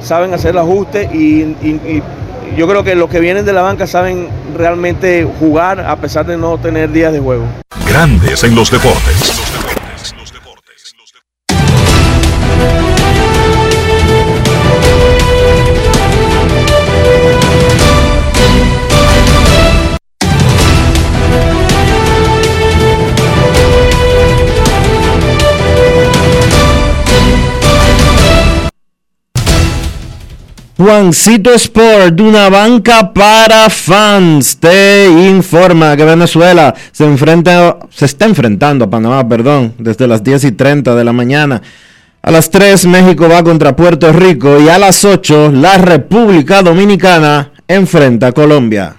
saben hacer el ajuste y, y- y yo creo que los que vienen de la banca saben realmente jugar a pesar de no tener días de juego. Grandes en los deportes. Juancito Sport, de una banca para fans, te informa que Venezuela se enfrenta, se está enfrentando a Panamá, perdón, desde las 10 y 30 de la mañana. A las 3 México va contra Puerto Rico y a las 8 la República Dominicana enfrenta a Colombia.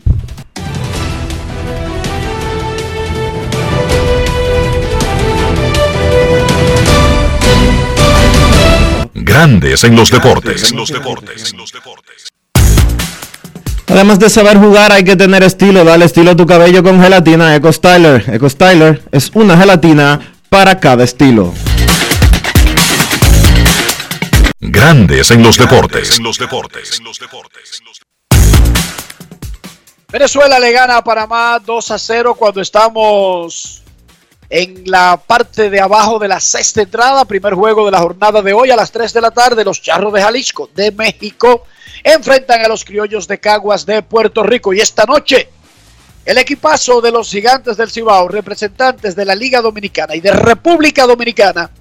Grandes en los deportes. Además de saber jugar, hay que tener estilo. Dale estilo a tu cabello con gelatina Eco Styler. Eco Styler es una gelatina para cada estilo. Grandes en los deportes. Venezuela le gana a Panamá 2 a 0 cuando estamos en la parte de abajo de la sexta entrada. Primer juego de la jornada de hoy a las 3 de la tarde. Los Charros de Jalisco de México enfrentan a los Criollos de Caguas de Puerto Rico. Y esta noche, el equipazo de los Gigantes del Cibao, representantes de la Liga Dominicana y de República Dominicana,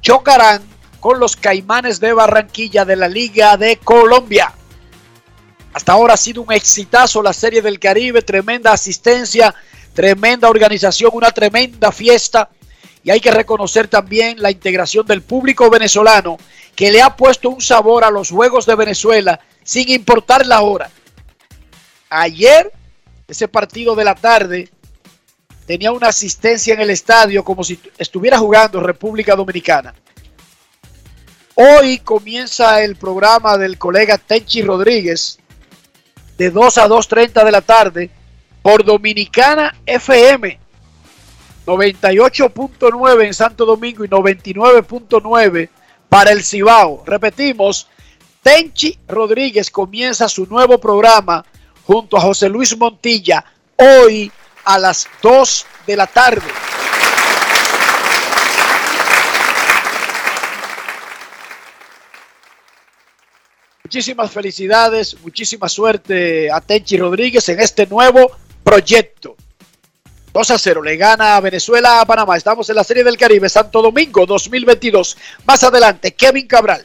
chocarán con los Caimanes de Barranquilla de la Liga de Colombia. Hasta ahora ha sido un exitazo la Serie del Caribe, tremenda asistencia, tremenda organización, una tremenda fiesta. Y hay que reconocer también la integración del público venezolano que le ha puesto un sabor a los Juegos de Venezuela sin importar la hora. Ayer, ese partido de la tarde tenía una asistencia en el estadio como si estuviera jugando República Dominicana. Hoy comienza el programa del colega Tenchi Rodríguez de 2 a 2.30 de la tarde por Dominicana FM 98.9 en Santo Domingo y 99.9 para el Cibao. Repetimos, Tenchi Rodríguez comienza su nuevo programa junto a José Luis Montilla hoy a las 2 de la tarde. Muchísimas felicidades, muchísima suerte a Tenchi Rodríguez en este nuevo proyecto. 2 a 0 le gana Venezuela a Panamá. Estamos en la Serie del Caribe, Santo Domingo 2022. Más adelante, Kevin Cabral,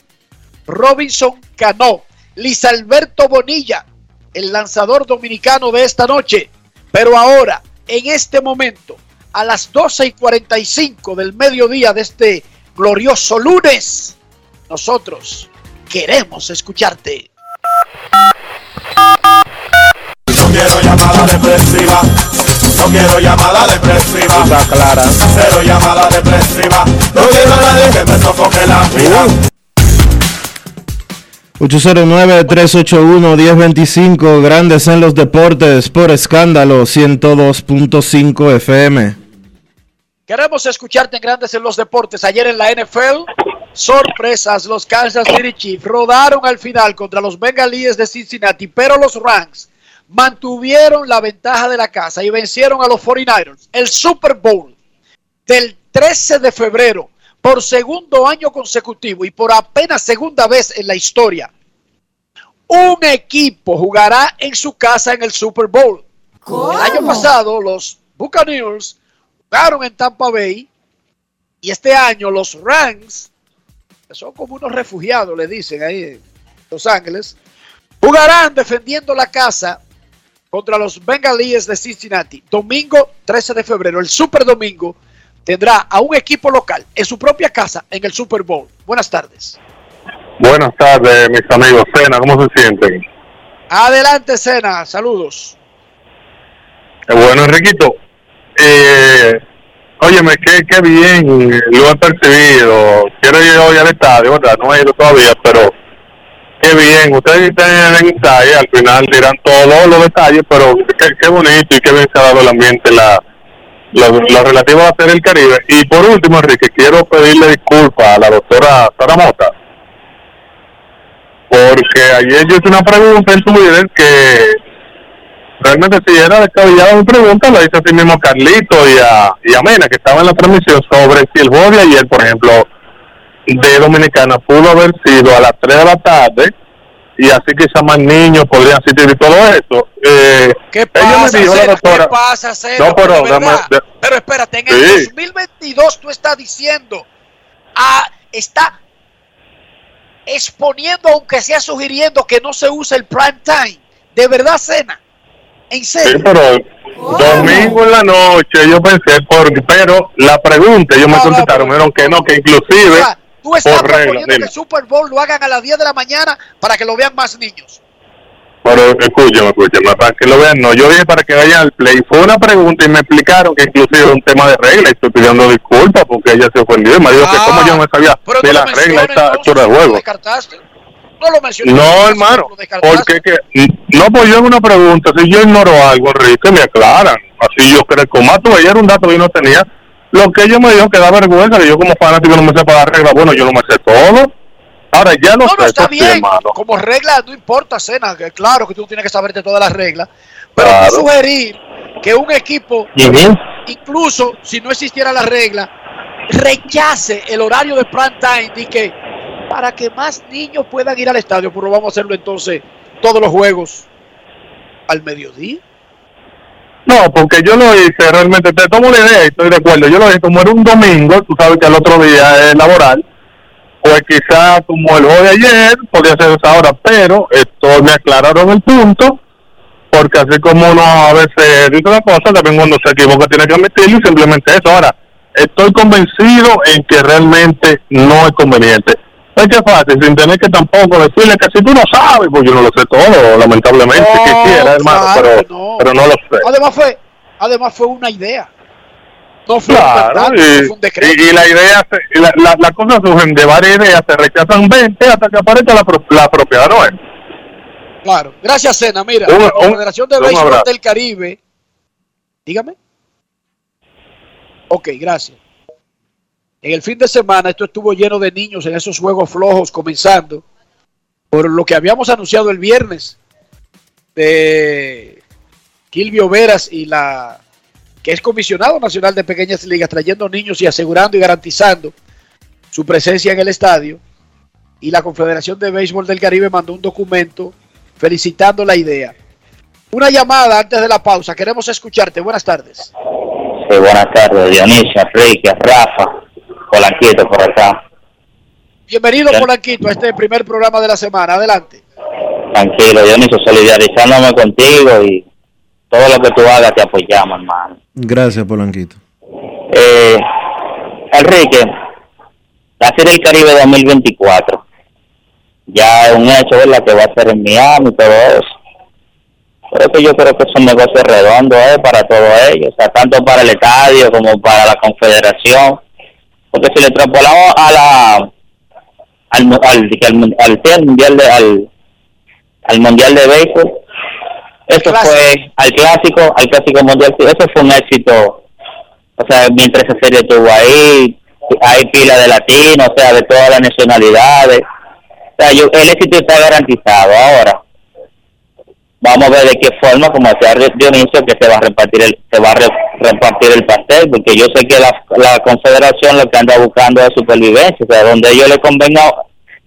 Robinson Cano, Liz Alberto Bonilla, el lanzador dominicano de esta noche. Pero ahora, en este momento, a las 12 y 45 del mediodía de este glorioso lunes, nosotros queremos escucharte. Quiero llamada depresiva. No quiero llamada depresiva. Está clara. Cero llamada depresiva. No quiero a nadie que me sofoque la vida. 809-381-1025, Grandes en los Deportes, por escándalo 102.5 FM. Queremos escucharte en Grandes en los Deportes. Ayer en la NFL, sorpresas, los Kansas City Chiefs rodaron al final contra los Bengalíes de Cincinnati, pero los Rams mantuvieron la ventaja de la casa y vencieron a los 49ers. El Super Bowl del 13 de febrero, por segundo año consecutivo y por apenas segunda vez en la historia, un equipo jugará en su casa en el Super Bowl. El año pasado los Buccaneers jugaron en Tampa Bay y este año los Rams, que son como unos refugiados, le dicen ahí en Los Ángeles, jugarán defendiendo la casa contra los Bengalíes de Cincinnati. Domingo 13 de febrero, el Super Domingo, tendrá a un equipo local en su propia casa en el Super Bowl. Buenas tardes. Buenas tardes, mis amigos. Cena, ¿cómo se sienten? Adelante, Cena. Saludos. Eh, bueno, Enriquito, eh, óyeme, qué, qué bien lo he percibido. Quiero ir hoy al estadio, ¿verdad? No he ido todavía, pero qué bien. Ustedes están en ensayo, al final dirán todos los detalles, pero qué, bonito y qué bien se ha dado el ambiente, la, lo, lo relativo a hacer el Caribe. Y por último, Enrique, quiero pedirle disculpas a la doctora Sara Mota, porque ayer yo hice una pregunta en Twitter que realmente si era descabellada mi pregunta, la hice así mismo a Carlito y a, y a Mena, que estaba en la transmisión, sobre si el juego ayer, por ejemplo, de Dominicana pudo haber sido a las 3 de la tarde y así quizás más niños podrían asistir y todo eso. Eh, ¿Qué pasa, me dijo Cena? doctora, ¿Qué pasa, Cena? No, pero De verdad. dame- de- Pero espérate, en el Sí. 2022 tú estás diciendo, ah, está exponiendo, aunque sea sugiriendo que no se use el prime time. ¿De verdad, Cena? ¿En Sí, serio? pero domingo en la noche yo pensé, porque, pero la pregunta, ellos me contestaron, me dijeron que no, que inclusive O sea, tú estás por regla, proponiendo que el Super Bowl lo hagan a las 10 de la mañana para que lo vean más niños. Pero escúchame, escúchame, para que lo vean, no, yo dije para que vayan al play. Fue una pregunta y me explicaron que inclusive era un tema de regla y estoy pidiendo disculpas porque ella se ofendió y me dijo que como yo no sabía de no la lo regla menciones, esta altura de ¿lo juego. No lo mencioné. No, hermano, porque que, no, pues yo en una pregunta, si yo ignoro algo, Enrique, me aclaran. Así yo creo, más tú, ayer un dato que yo no tenía. Lo que ella me dijo que da vergüenza, que yo como fanático no me sepa la regla. Bueno, yo no me sé todo. Ahora ya lo No, sé, no, está bien. hermano. Como regla, no importa, Cena. Que claro que tú tienes que saberte todas las reglas. Pero Claro. tú sugerir que un equipo, incluso si no existiera la regla, rechace el horario de prime time y que para que más niños puedan ir al estadio, pero vamos a hacerlo entonces todos los juegos al mediodía. No, porque yo lo hice, realmente te tomo la idea y estoy de acuerdo. Yo lo hice como era un domingo, tú sabes que el otro día es laboral, pues quizá como el juego de ayer, podía ser esa hora, pero esto me aclararon el punto, porque así como uno a veces dice una cosa, también cuando se equivoca tiene que admitirlo y simplemente eso. Ahora, estoy convencido en que realmente no es conveniente. Es que fácil, sin tener que tampoco decirle que si tú no sabes, pues yo no lo sé todo, lamentablemente quisiera, hermano, claro pero, no. pero no lo sé. Además fue, además fue una idea. No fue un Claro, verdad, y, no fue un decreto. y- y la idea, se- la, la, las cosas surgen de varias ideas, se rechazan 20 hasta que aparezca la, pro- la propiedad, ¿no es? Claro. Gracias, Sena. Mira, Un- la un- Confederación de un Béisbol del Caribe. Dígame. Ok, gracias. En el fin de semana esto estuvo lleno de niños en esos juegos flojos comenzando por lo que habíamos anunciado el viernes de Kilvio Veras y la que es comisionado nacional de pequeñas ligas trayendo niños y asegurando y garantizando su presencia en el estadio y la Confederación de Béisbol del Caribe mandó un documento felicitando la idea. Una llamada antes de la pausa, queremos escucharte. Buenas tardes. Buenas tardes, Dionisio, Enrique, Rafa, Polanquito por acá. Bienvenido, Polanquito, a este primer programa de la semana. Adelante. Tranquilo, Dionisio, solidarizándome contigo y todo lo que tú hagas te apoyamos, hermano. Gracias, Polanquito. Eh, Enrique, la Serie del Caribe 2024 ya es un hecho, ¿verdad? Que va a ser en Miami y todo eso. Por eso yo creo que es un negocio redondo ¿eh? para todo ello, o sea, tanto para el estadio como para la confederación. Porque si le extrapolamos a la al, al, al, al, mundial de, al, al mundial de béisbol, eso fue al clásico, al clásico mundial, eso fue un éxito. O sea, mientras esa serie estuvo ahí, hay pila de latinos, o sea, de todas las nacionalidades. O sea, yo, el éxito está garantizado. Ahora, vamos a ver de qué forma, como decía Dionisio, que se va a repartir el, se va a repartir el pastel, porque yo sé que la, la confederación lo que anda buscando es supervivencia, o sea, donde ellos le convenga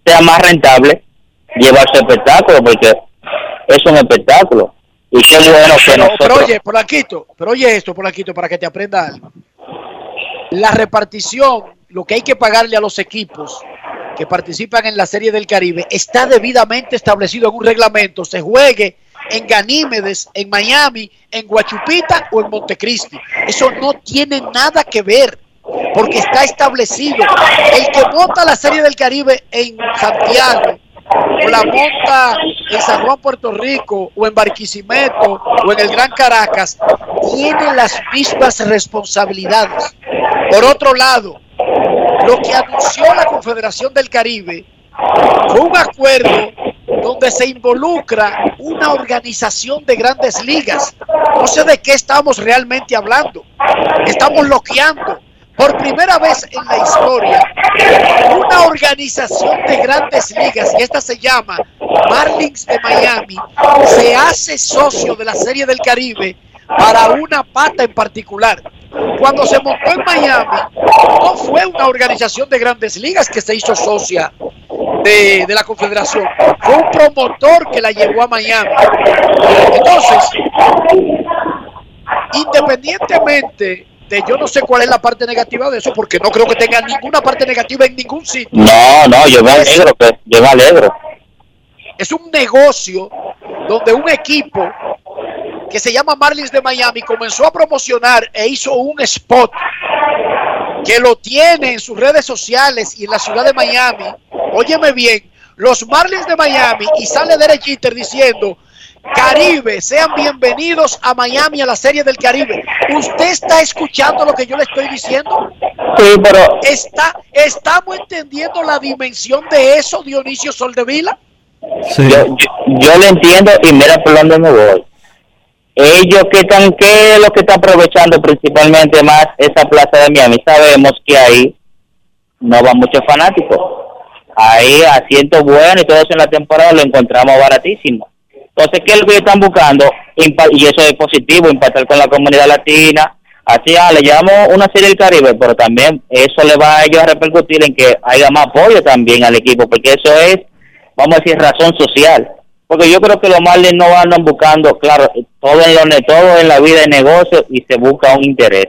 sea más rentable llevar su espectáculo, porque es un espectáculo. Y qué bueno que pero, nosotros... pero oye, Polanquito, pero oye esto, Polanquito, para que te aprenda algo. La repartición, lo que hay que pagarle a los equipos que participan en la Serie del Caribe, está debidamente establecido en un reglamento. Se juegue en Ganímedes, en Miami, en Guachupita o en Montecristi. Eso no tiene nada que ver, porque está establecido. El que monta la Serie del Caribe en Santiago, o la monta en San Juan, Puerto Rico, o en Barquisimeto, o en el Gran Caracas, tiene las mismas responsabilidades. Por otro lado, lo que anunció la Confederación del Caribe fue un acuerdo donde se involucra una organización de grandes ligas. No sé de qué estamos realmente hablando. Estamos bloqueando por primera vez en la historia una organización de grandes ligas, y esta se llama Marlins de Miami, se hace socio de la Serie del Caribe para una pata en particular. Cuando se montó en Miami, no fue una organización de grandes ligas que se hizo socia de, de, la Confederación, fue un promotor que la llevó a Miami. Entonces, independientemente de yo no sé cuál es la parte negativa de eso, porque no creo que tenga ninguna parte negativa en ningún sitio. No, no, yo me alegro, pues, yo me alegro. Es un negocio donde un equipo que se llama Marlins de Miami comenzó a promocionar e hizo un spot que lo tiene en sus redes sociales y en la ciudad de Miami. Óyeme bien, los Marlins de Miami y sale Derek Jeter diciendo Caribe, sean bienvenidos a Miami a la Serie del Caribe. ¿Usted está escuchando lo que yo le estoy diciendo? Sí, pero ¿Está, ¿Estamos entendiendo la dimensión de eso, Dionisio Soldevila? Sí. Yo, yo, yo lo entiendo y mira por dónde me voy. Ellos que están, ¿qué es lo que está aprovechando principalmente más esa plaza de Miami? Sabemos que ahí no van muchos fanáticos. Ahí asientos buenos y todo eso en la temporada lo encontramos baratísimo. Entonces, ¿qué es lo que están buscando? Y eso es positivo, impactar con la comunidad latina. Así, ah, le llamamos una serie del Caribe, pero también eso le va a ellos a repercutir en que haya más apoyo también al equipo, porque eso es, vamos a decir, razón social. Porque yo creo que los Marlins no andan buscando, claro, todo en, lo, todo en la vida de negocio y se busca un interés.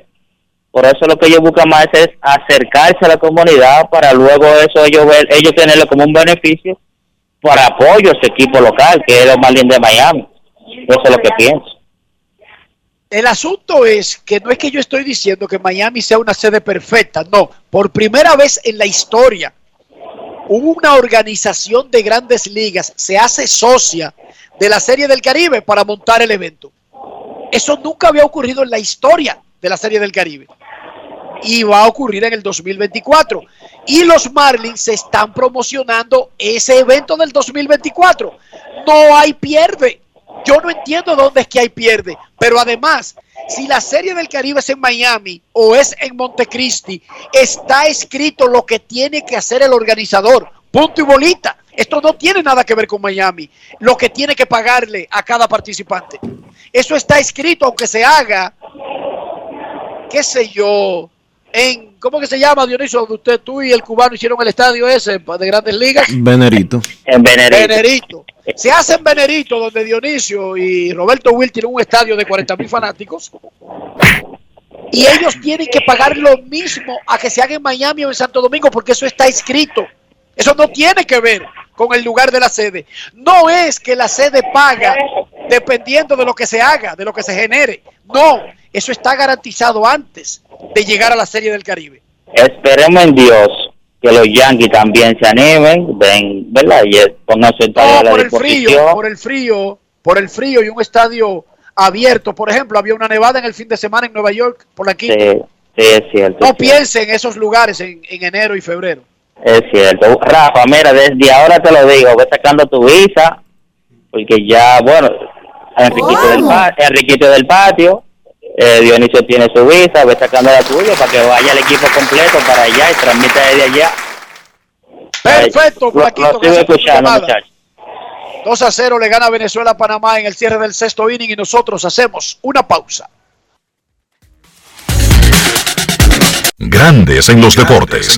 Por eso lo que ellos buscan más es acercarse a la comunidad para luego eso ellos ver, ellos tenerlo como un beneficio para apoyo a ese equipo local, que es los Marlins de Miami. Eso es lo que pienso. El asunto es que no es que yo estoy diciendo que Miami sea una sede perfecta, no. Por primera vez en la historia, una organización de grandes ligas, se hace socia de la Serie del Caribe para montar el evento. Eso nunca había ocurrido en la historia de la Serie del Caribe. Y va a ocurrir en el 2024. Y los Marlins se están promocionando ese evento del 2024. No hay pierde. Yo no entiendo dónde es que hay pierde. Pero además, si la Serie del Caribe es en Miami o es en Montecristi, está escrito lo que tiene que hacer el organizador. Punto y bolita. Esto no tiene nada que ver con Miami. Lo que tiene que pagarle a cada participante. Eso está escrito, aunque se haga, qué sé yo, en, ¿cómo que se llama, Dionisio? Donde usted, tú y el cubano hicieron el estadio ese de grandes ligas. Venerito. En Venerito. Venerito. Se hace en Venerito, donde Dionisio y Roberto Will tienen un estadio de 40 mil fanáticos. Y ellos tienen que pagar lo mismo a que se haga en Miami o en Santo Domingo, porque eso está escrito. Eso no tiene que ver con el lugar de la sede. No es que la sede paga dependiendo de lo que se haga, de lo que se genere. No, eso está garantizado antes de llegar a la Serie del Caribe. Esperemos en Dios que los Yankees también se animen, ven, ¿verdad? Y pongan su estadio a la por el frío, por el frío, por el frío y un estadio abierto. Por ejemplo, había una nevada en el fin de semana en Nueva York por la quinta. Sí, sí, es cierto. No es cierto. piense en esos lugares en, en enero y febrero. Es cierto. Rafa, mira, desde ahora te lo digo, ve sacando tu visa, porque ya, bueno, Enriquito, del, Enriquito del patio, eh, Dionisio tiene su visa, ve sacando la tuya para que vaya el equipo completo para allá y transmita desde allá. Perfecto, Lo, Flaquito, escuchando, muchachos. 2 a 0 le gana Venezuela a Panamá en el cierre del sexto inning y nosotros hacemos una pausa. Grandes en los deportes.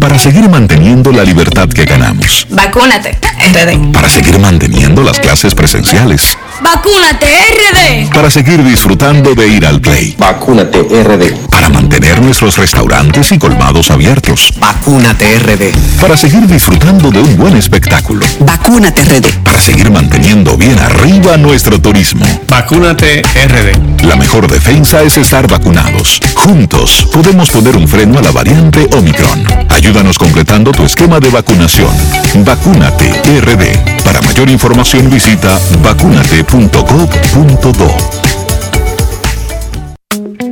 Para seguir manteniendo la libertad que ganamos. Vacúnate, RD. Para seguir manteniendo las clases presenciales. Vacúnate, RD. Para seguir disfrutando de ir al play. Vacúnate RD. Para mantener nuestros restaurantes y colmados abiertos. Vacúnate RD. Para seguir disfrutando de un buen espectáculo. Vacúnate, RD. Para seguir manteniendo bien arriba nuestro turismo. Vacúnate RD. La mejor defensa es estar vacunados. Juntos podemos poner un freno a la variante Omicron. Ayúdanos completando tu esquema de vacunación. Vacúnate RD. Para mayor información visita vacunate.gov.do.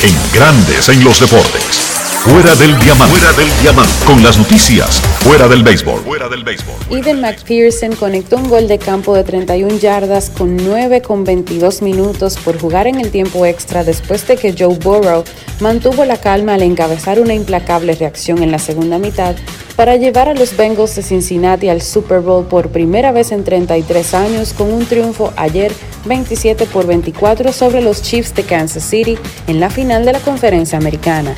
En Grandes en los deportes. Fuera del diamante. Fuera del diamante. Con las noticias. Fuera del béisbol. Fuera del béisbol. Eden McPherson conectó un gol de campo de 31 yardas con 9 con 22 minutos por jugar en el tiempo extra después de que Joe Burrow mantuvo la calma al encabezar una implacable reacción en la segunda mitad para llevar a los Bengals de Cincinnati al Super Bowl por primera vez en 33 años con un triunfo ayer 27 por 24 sobre los Chiefs de Kansas City en la final de la conferencia americana.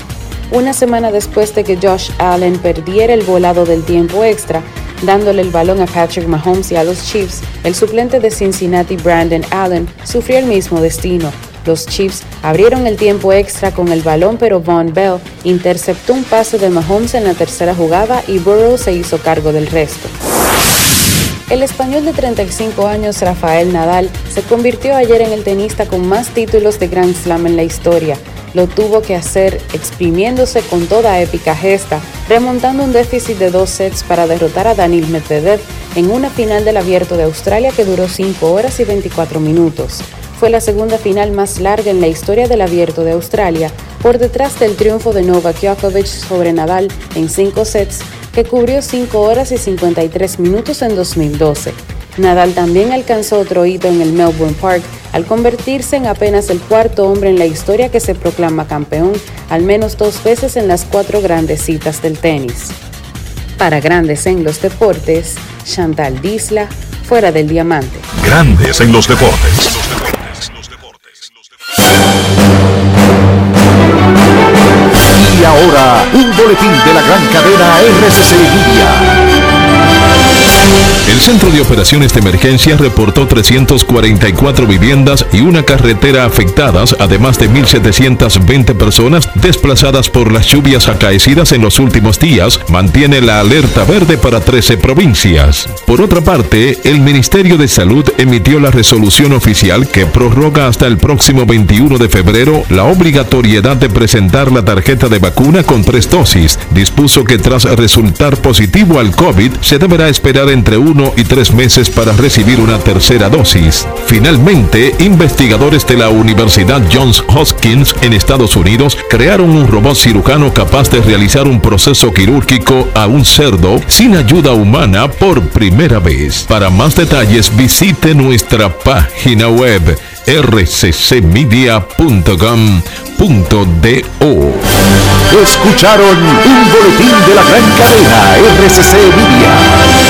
Una semana después de que Josh Allen perdiera el volado del tiempo extra, dándole el balón a Patrick Mahomes y a los Chiefs, el suplente de Cincinnati Brandon Allen sufrió el mismo destino. Los Chiefs abrieron el tiempo extra con el balón, pero Von Bell interceptó un pase de Mahomes en la tercera jugada y Burrow se hizo cargo del resto. El español de 35 años Rafael Nadal se convirtió ayer en el tenista con más títulos de Grand Slam en la historia. Lo tuvo que hacer exprimiéndose con toda épica gesta, remontando un déficit de dos sets para derrotar a Daniil Medvedev en una final del Abierto de Australia que duró 5 horas y 24 minutos. Fue la segunda final más larga en la historia del Abierto de Australia, por detrás del triunfo de Novak Djokovic sobre Nadal en 5 sets que cubrió 5 horas y 53 minutos en 2012. Nadal también alcanzó otro hito en el Melbourne Park al convertirse en apenas el cuarto hombre en la historia que se proclama campeón al menos dos veces en las cuatro grandes citas del tenis. Para Grandes en los Deportes, Chantal Disla, fuera del diamante. Grandes en los deportes. Y ahora, un boletín de la gran cadena RCC Media. El Centro de Operaciones de Emergencia reportó 344 viviendas y una carretera afectadas, además de 1.720 personas desplazadas por las lluvias acaecidas en los últimos días. Mantiene la alerta verde para 13 provincias. Por otra parte, el Ministerio de Salud emitió la resolución oficial que prorroga hasta el próximo 21 de febrero la obligatoriedad de presentar la tarjeta de vacuna con tres dosis. Dispuso que tras resultar positivo al COVID, se deberá esperar entre uno y tres meses para recibir una tercera dosis. Finalmente, investigadores de la Universidad Johns Hopkins en Estados Unidos crearon un robot cirujano capaz de realizar un proceso quirúrgico a un cerdo sin ayuda humana por primera vez. Para más detalles visite nuestra página web rccmedia.com.do. Escucharon un boletín de la gran cadena RCC Media.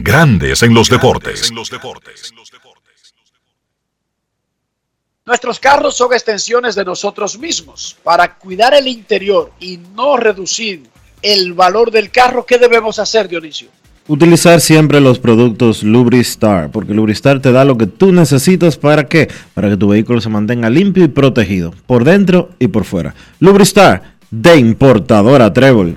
Grandes en los deportes. Nuestros carros son extensiones de nosotros mismos. Para cuidar el interior y no reducir el valor del carro, ¿qué debemos hacer, Dionisio? Utilizar siempre los productos Lubristar, porque Lubristar te da lo que tú necesitas para qué? Para que tu vehículo se mantenga limpio y protegido, por dentro y por fuera. Lubristar, de importadora Trébol.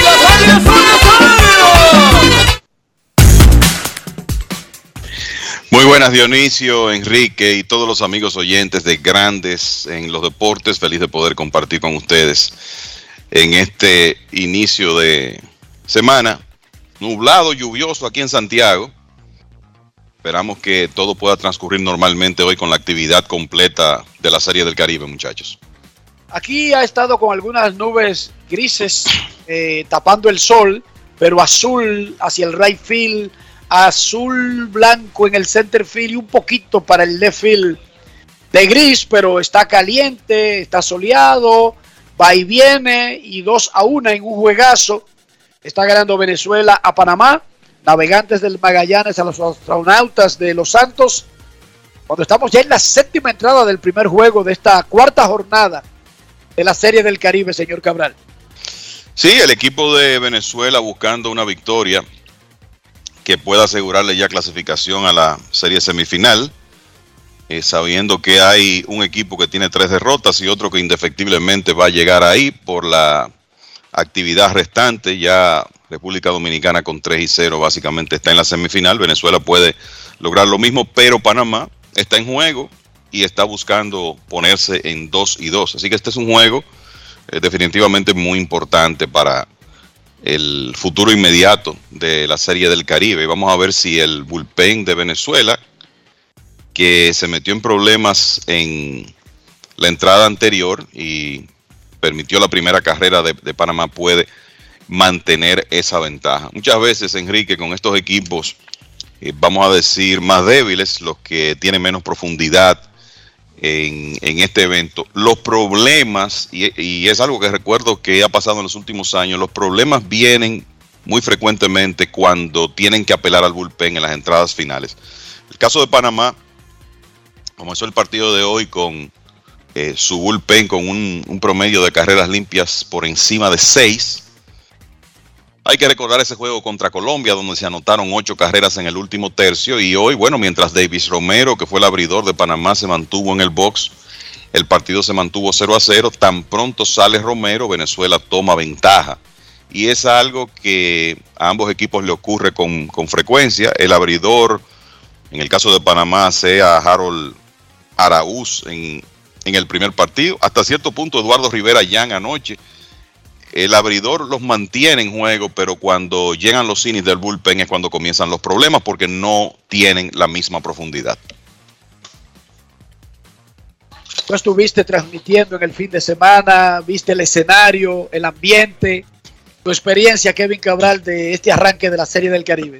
Buenas Dionisio, Enrique y todos los amigos oyentes de Grandes en los Deportes. Feliz de poder compartir con ustedes en este inicio de semana. Nublado, lluvioso aquí en Santiago. Esperamos que todo pueda transcurrir normalmente hoy con la actividad completa de la Serie del Caribe, muchachos. Aquí ha estado con algunas nubes grises eh, tapando el sol, pero azul hacia el right field, azul blanco en el center field y un poquito para el left field de gris, pero está caliente, está soleado, va y viene y 2 a 1 en un juegazo. Está ganando Venezuela a Panamá, navegantes del Magallanes a los astronautas de Los Santos. Cuando estamos ya en la séptima entrada del primer juego de esta cuarta jornada de la Serie del Caribe, señor Cabral. Sí, el equipo de Venezuela buscando una victoria que pueda asegurarle ya clasificación a la serie semifinal, eh, sabiendo que hay un equipo que tiene tres derrotas y otro que indefectiblemente va a llegar ahí por la actividad restante. Ya República Dominicana con 3 y 0 básicamente está en la semifinal. Venezuela puede lograr lo mismo, pero Panamá está en juego y está buscando ponerse en 2 y 2. Así que este es un juego eh, definitivamente muy importante para el futuro inmediato de la Serie del Caribe. Vamos a ver si el bullpen de Venezuela, que se metió en problemas en la entrada anterior y permitió la primera carrera de, Panamá, puede mantener esa ventaja. Muchas veces, Enrique, con estos equipos, eh, vamos a decir, más débiles, los que tienen menos profundidad en, en este evento, los problemas, y, es algo que recuerdo que ha pasado en los últimos años, los problemas vienen muy frecuentemente cuando tienen que apelar al bullpen en las entradas finales. El caso de Panamá, comenzó el partido de hoy con eh, su bullpen con un, un, promedio de carreras limpias por encima de 6. Hay que recordar ese juego contra Colombia, donde se anotaron ocho carreras en el último tercio. Y hoy, bueno, mientras Davis Romero, que fue el abridor de Panamá, se mantuvo en el box, el partido se mantuvo 0 a 0. Tan pronto sale Romero, Venezuela toma ventaja. Y es algo que a ambos equipos le ocurre con, con frecuencia. El abridor, en el caso de Panamá, sea Harold Araúz en, en el primer partido. Hasta cierto punto, Eduardo Rivera Yang anoche. El abridor los mantiene en juego, pero cuando llegan los innings del bullpen es cuando comienzan los problemas porque no tienen la misma profundidad. Tú estuviste transmitiendo en el fin de semana, viste el escenario, el ambiente, tu experiencia, Kevin Cabral, de este arranque de la Serie del Caribe.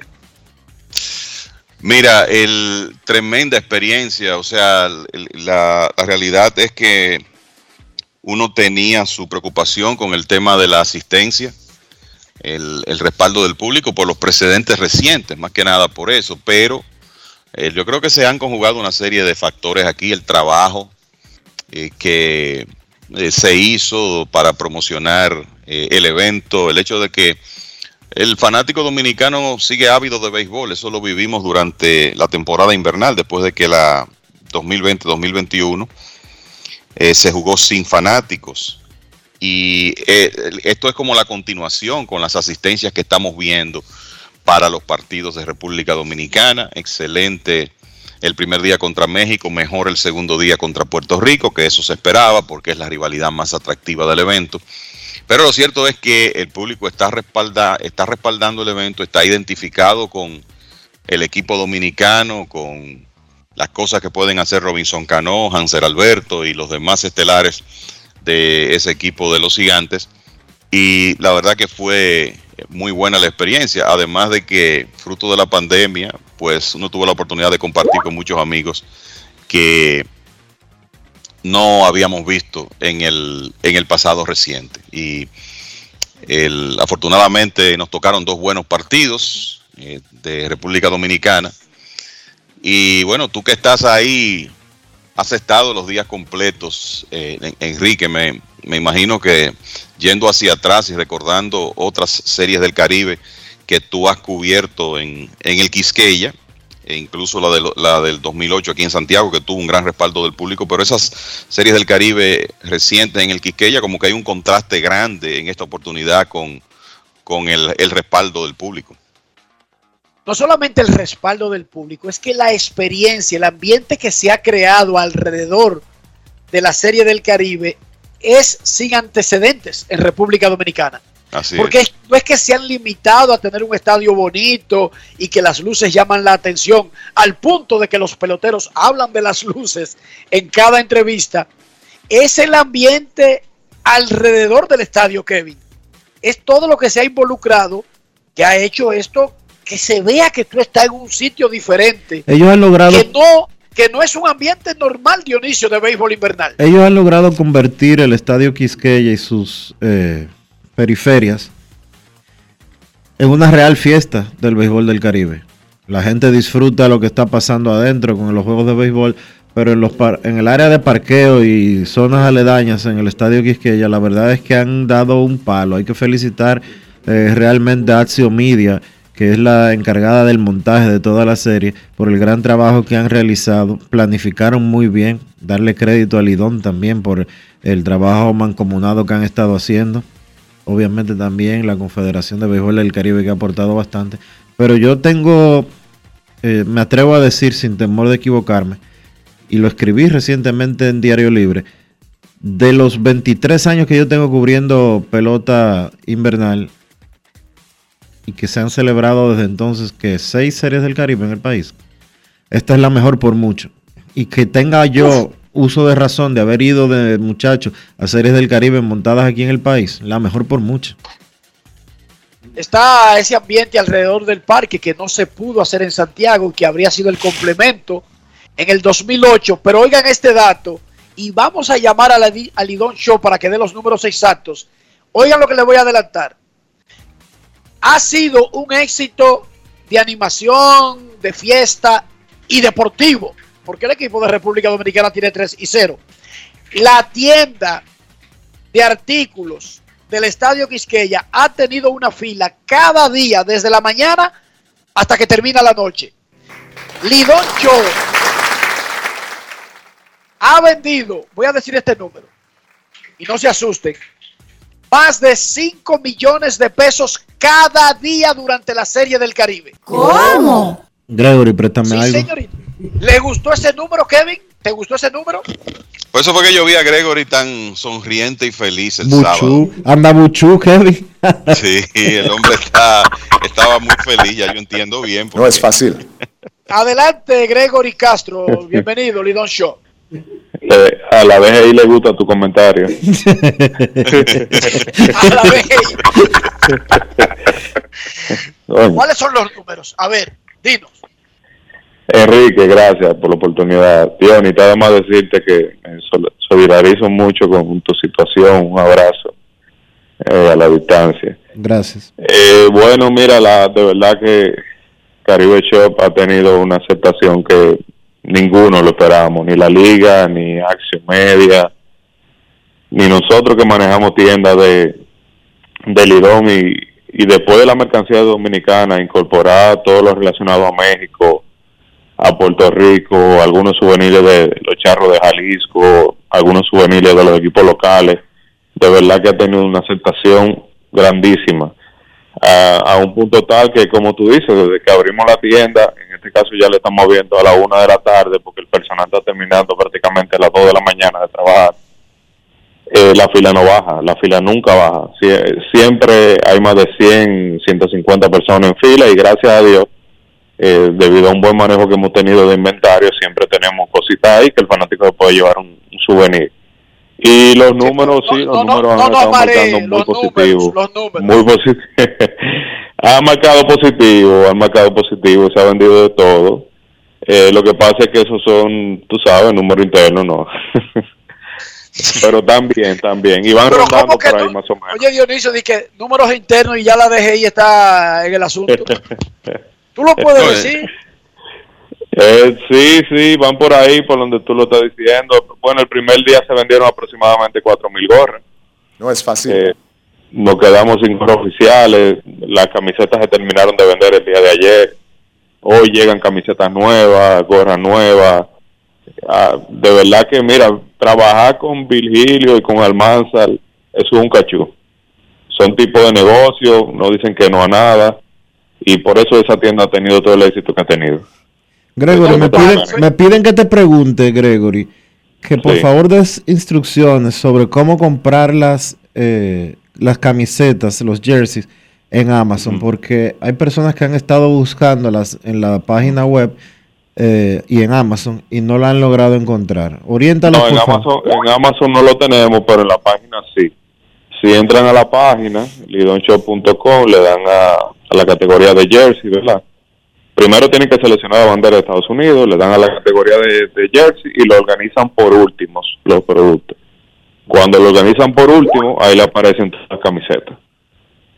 Mira, el tremenda experiencia, o sea, la, la, realidad es que uno tenía su preocupación con el tema de la asistencia, el, respaldo del público por los precedentes recientes, más que nada por eso, pero eh, yo creo que se han conjugado una serie de factores aquí, el trabajo eh, que eh, se hizo para promocionar el evento, el hecho de que el fanático dominicano sigue ávido de béisbol, eso lo vivimos durante la temporada invernal, después de que la 2020-2021 eh, se jugó sin fanáticos. Y eh, esto es como la continuación con las asistencias que estamos viendo para los partidos de República Dominicana. Excelente el primer día contra México, mejor el segundo día contra Puerto Rico, que eso se esperaba porque es la rivalidad más atractiva del evento. Pero lo cierto es que el público está, respalda, está respaldando el evento, está identificado con el equipo dominicano, con las cosas que pueden hacer Robinson Cano, Hanser Alberto y los demás estelares de ese equipo de los gigantes. Y la verdad que fue muy buena la experiencia, además de que fruto de la pandemia, pues uno tuvo la oportunidad de compartir con muchos amigos que no habíamos visto en el, en el pasado reciente. Y el, afortunadamente nos tocaron dos buenos partidos eh, de República Dominicana. Y bueno, tú que estás ahí, has estado los días completos, eh, Enrique, me, me imagino que yendo hacia atrás y recordando otras series del Caribe que tú has cubierto en, en el Quisqueya, e incluso la, de, la del 2008 aquí en Santiago, que tuvo un gran respaldo del público, pero esas series del Caribe recientes en el Quisqueya, como que hay un contraste grande en esta oportunidad con, con el, el respaldo del público. No solamente el respaldo del público, es que la experiencia, el ambiente que se ha creado alrededor de la Serie del Caribe es sin antecedentes en República Dominicana. Así Porque es. no es que se han limitado a tener un estadio bonito y que las luces llaman la atención, al punto de que los peloteros hablan de las luces en cada entrevista. Es el ambiente alrededor del estadio, Kevin. Es todo lo que se ha involucrado que ha hecho esto que se vea que tú estás en un sitio diferente. Ellos han logrado, Que no, que no es un ambiente normal, Dionisio, de béisbol invernal. ellos han logrado convertir el estadio Quisqueya y sus eh, periferias en una real fiesta del béisbol del Caribe. La gente disfruta lo que está pasando adentro con los juegos de béisbol, pero en, los par- en el área de parqueo y zonas aledañas en el estadio Quisqueya, la verdad es que han dado un palo. Hay que felicitar eh, realmente a Axio Media, que es la encargada del montaje de toda la serie, por el gran trabajo que han realizado. Planificaron muy bien, darle crédito a Lidón también por el trabajo mancomunado que han estado haciendo. Obviamente también la Confederación de Béisbol del Caribe que ha aportado bastante. Pero yo tengo, eh, me atrevo a decir sin temor de equivocarme, y lo escribí recientemente en Diario Libre, de los 23 años que yo tengo cubriendo pelota invernal y que se han celebrado desde entonces que seis series del Caribe en el país, esta es la mejor por mucho. Y que tenga yo uso de razón de haber ido de muchacho a series del Caribe montadas aquí en el país, la mejor por mucho. está ese ambiente alrededor del parque que no se pudo hacer en Santiago y que habría sido el complemento en el 2008. Pero oigan este dato y vamos a llamar a la al Lidón Show para que dé los números exactos. Oigan lo que les voy a adelantar. Ha sido un éxito de animación, de fiesta y deportivo, porque el equipo de República Dominicana tiene 3 y 0. La tienda de artículos del Estadio Quisqueya ha tenido una fila cada día desde la mañana hasta que termina la noche. Lidón Show ha vendido, voy a decir este número, y no se asusten, más de 5 millones de pesos cada día durante la Serie del Caribe. ¿Cómo? Gregory, préstame Sí, algo. señorita. ¿Le gustó ese número, Kevin? ¿Te gustó ese número? Por eso fue que yo vi a Gregory tan sonriente y feliz el sábado. Anda Buchú, Kevin. Sí, el hombre está, estaba muy feliz, ya yo entiendo bien. No es fácil. Adelante, Gregory Castro. Bienvenido, Lidón Show. Eh, a la BGI le gusta tu comentario. A la vez. ¿Cuáles son los números? A ver, dinos. Enrique, gracias por la oportunidad. Tío, ni nada más decirte que me solidarizo mucho con tu situación. Un abrazo eh, a la distancia. Gracias. Eh, bueno, mira, la, de verdad que Caribe Shop ha tenido una aceptación que ninguno lo esperábamos, ni la liga, ni Acción Media, ni nosotros que manejamos tiendas de, de Lidón y, y después de la mercancía dominicana, incorporar todo lo relacionado a México, a Puerto Rico, algunos souvenirs de los charros de Jalisco, algunos souvenirs de los equipos locales, de verdad que ha tenido una aceptación grandísima. A, un punto tal que, como tú dices, desde que abrimos la tienda, en este caso ya le estamos viendo a la una de la tarde, porque el personal está terminando prácticamente a las dos de la mañana de trabajar. Eh, la fila no baja, la fila nunca baja. Sie- siempre hay más de 100, 150 personas en fila y gracias a Dios, eh, debido a un buen manejo que hemos tenido de inventario, siempre tenemos cositas ahí que el fanático puede llevar un souvenir. Y los números, sí, los números han estado marcando muy los positivos. números, los números. Muy positivo. ha marcado positivo, ha marcado positivo, se ha vendido de todo. Eh, lo que pasa es que esos son, tú sabes, números internos, ¿no? Pero también, también. Y van Pero rondando ¿cómo que por ahí no? más o menos. Oye, Dionisio, di que números internos y ya la DGI está en el asunto. ¿Tú lo puedes decir? Eh, sí, sí, van por ahí, por donde tú lo estás diciendo. Bueno, el primer día se vendieron aproximadamente cuatro mil gorras. No es fácil. Eh, nos quedamos sin gorras oficiales. Las camisetas se terminaron de vender el día de ayer. Hoy llegan camisetas nuevas, gorras nuevas. Ah, de verdad que, mira, trabajar con Virgilio y con Almanzar, eso es un cachú. Son tipos de negocio, no dicen que no a nada. Y por eso esa tienda ha tenido todo el éxito que ha tenido. Gregory, me Pues, piden, pues, me piden que te pregunte, Gregory, que por Sí. favor des instrucciones sobre cómo comprar las, eh, las camisetas, los jerseys en Amazon, porque hay personas que han estado buscándolas en la página web eh, y en Amazon y no la han logrado encontrar. Oriéntalos, No, en por favor. Amazon, en Amazon no lo tenemos, pero en la página sí. Si entran a la página, lidonshop.com, le dan a, a la categoría de jersey, ¿verdad? Primero tienen que seleccionar la bandera de Estados Unidos, le dan a la categoría de, jersey y lo organizan por últimos los productos. Cuando lo organizan por último, ahí le aparecen todas las camisetas.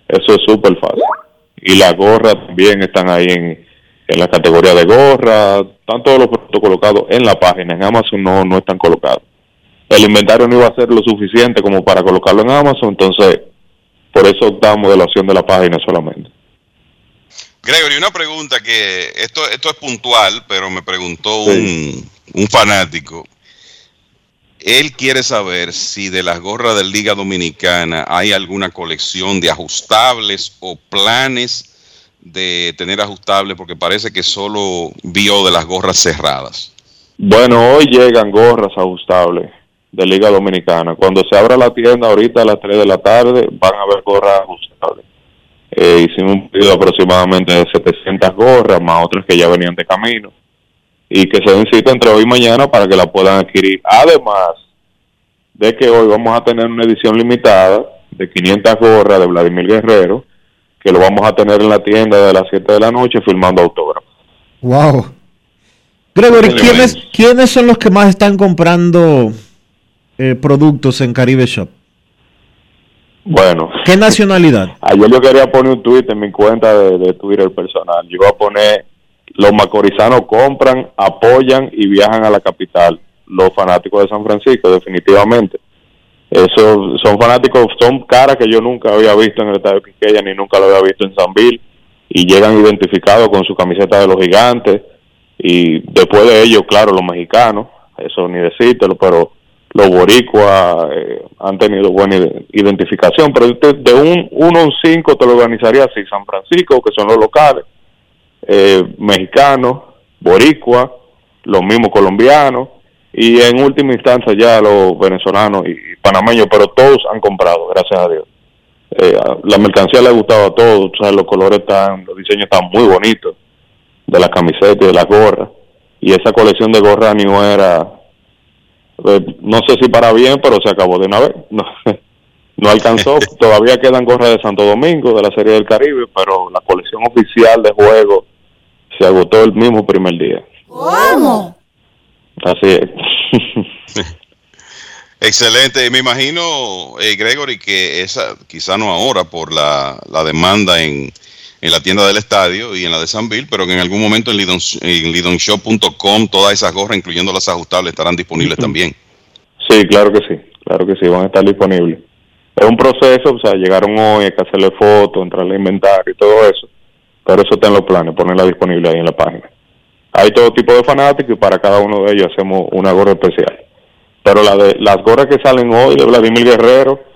Eso es súper fácil. Y las gorras también están ahí en, en la categoría de gorra, están todos los productos colocados en la página, en Amazon no, no están colocados. El inventario no iba a ser lo suficiente como para colocarlo en Amazon, entonces por eso optamos de la opción de la página solamente. Gregory, una pregunta que esto, esto es puntual, pero me preguntó un, un fanático. Él quiere saber si de las gorras de Liga Dominicana hay alguna colección de ajustables o planes de tener ajustables, porque parece que solo vio de las gorras cerradas. Bueno, hoy llegan gorras ajustables de Liga Dominicana. Cuando se abra la tienda ahorita a las 3 de la tarde, van a haber gorras ajustables. Eh, hicimos un pedido aproximadamente de 700 gorras, más otras que ya venían de camino. Y que se den cita entre hoy y mañana para que la puedan adquirir. Además de que hoy vamos a tener una edición limitada de 500 gorras de Vladimir Guerrero, que lo vamos a tener en la tienda de las 7 de la noche firmando autógrafos. Wow. Gregory, ¿quiénes, ¿quiénes son los que más están comprando eh, productos en Caribe Shop? Bueno, ¿Qué nacionalidad? Ayer yo quería poner un tweet en mi cuenta de, de Twitter personal. Yo iba a poner, los macorizanos compran, apoyan y viajan a la capital. Los fanáticos de San Francisco, definitivamente. Esos son fanáticos, son caras que yo nunca había visto en el estadio Quiqueya ni nunca lo había visto en San Bill. Y llegan identificados con su camiseta de los gigantes. Y después de ellos, claro, los mexicanos, eso ni decírtelo, pero los boricuas eh, han tenido buena ide- identificación, pero de, un 1 a un 5 te lo organizaría así, San Francisco, que son los locales, eh, mexicanos, boricuas, los mismos colombianos, y en última instancia ya los venezolanos y panameños, pero todos han comprado, gracias a Dios. Eh, la mercancía le ha gustado a todos, o sea, los colores están, los diseños están muy bonitos, de las camisetas y de las gorras, y esa colección de gorras New era eh, no sé si para bien, pero se acabó de una vez. No, no alcanzó. Todavía quedan gorras de Santo Domingo, de la Serie del Caribe, pero la colección oficial de juego se agotó el mismo primer día. ¿Cómo? Así es. Excelente. Me imagino, eh, Gregory, que esa, quizá no ahora por la, la demanda en, en la tienda del estadio y en la de San Bill, pero que en algún momento en, Lidon, en lidonshop.com todas esas gorras, incluyendo las ajustables, estarán disponibles también. Sí, claro que sí, claro que sí, van a estar disponibles. Es un proceso, o sea, llegaron hoy, hay que hacerle fotos, entrar al inventario y todo eso, pero eso está en los planes, ponerla disponible ahí en la página. Hay todo tipo de fanáticos y para cada uno de ellos hacemos una gorra especial. Pero la de, las gorras que salen hoy de Vladimir Guerrero,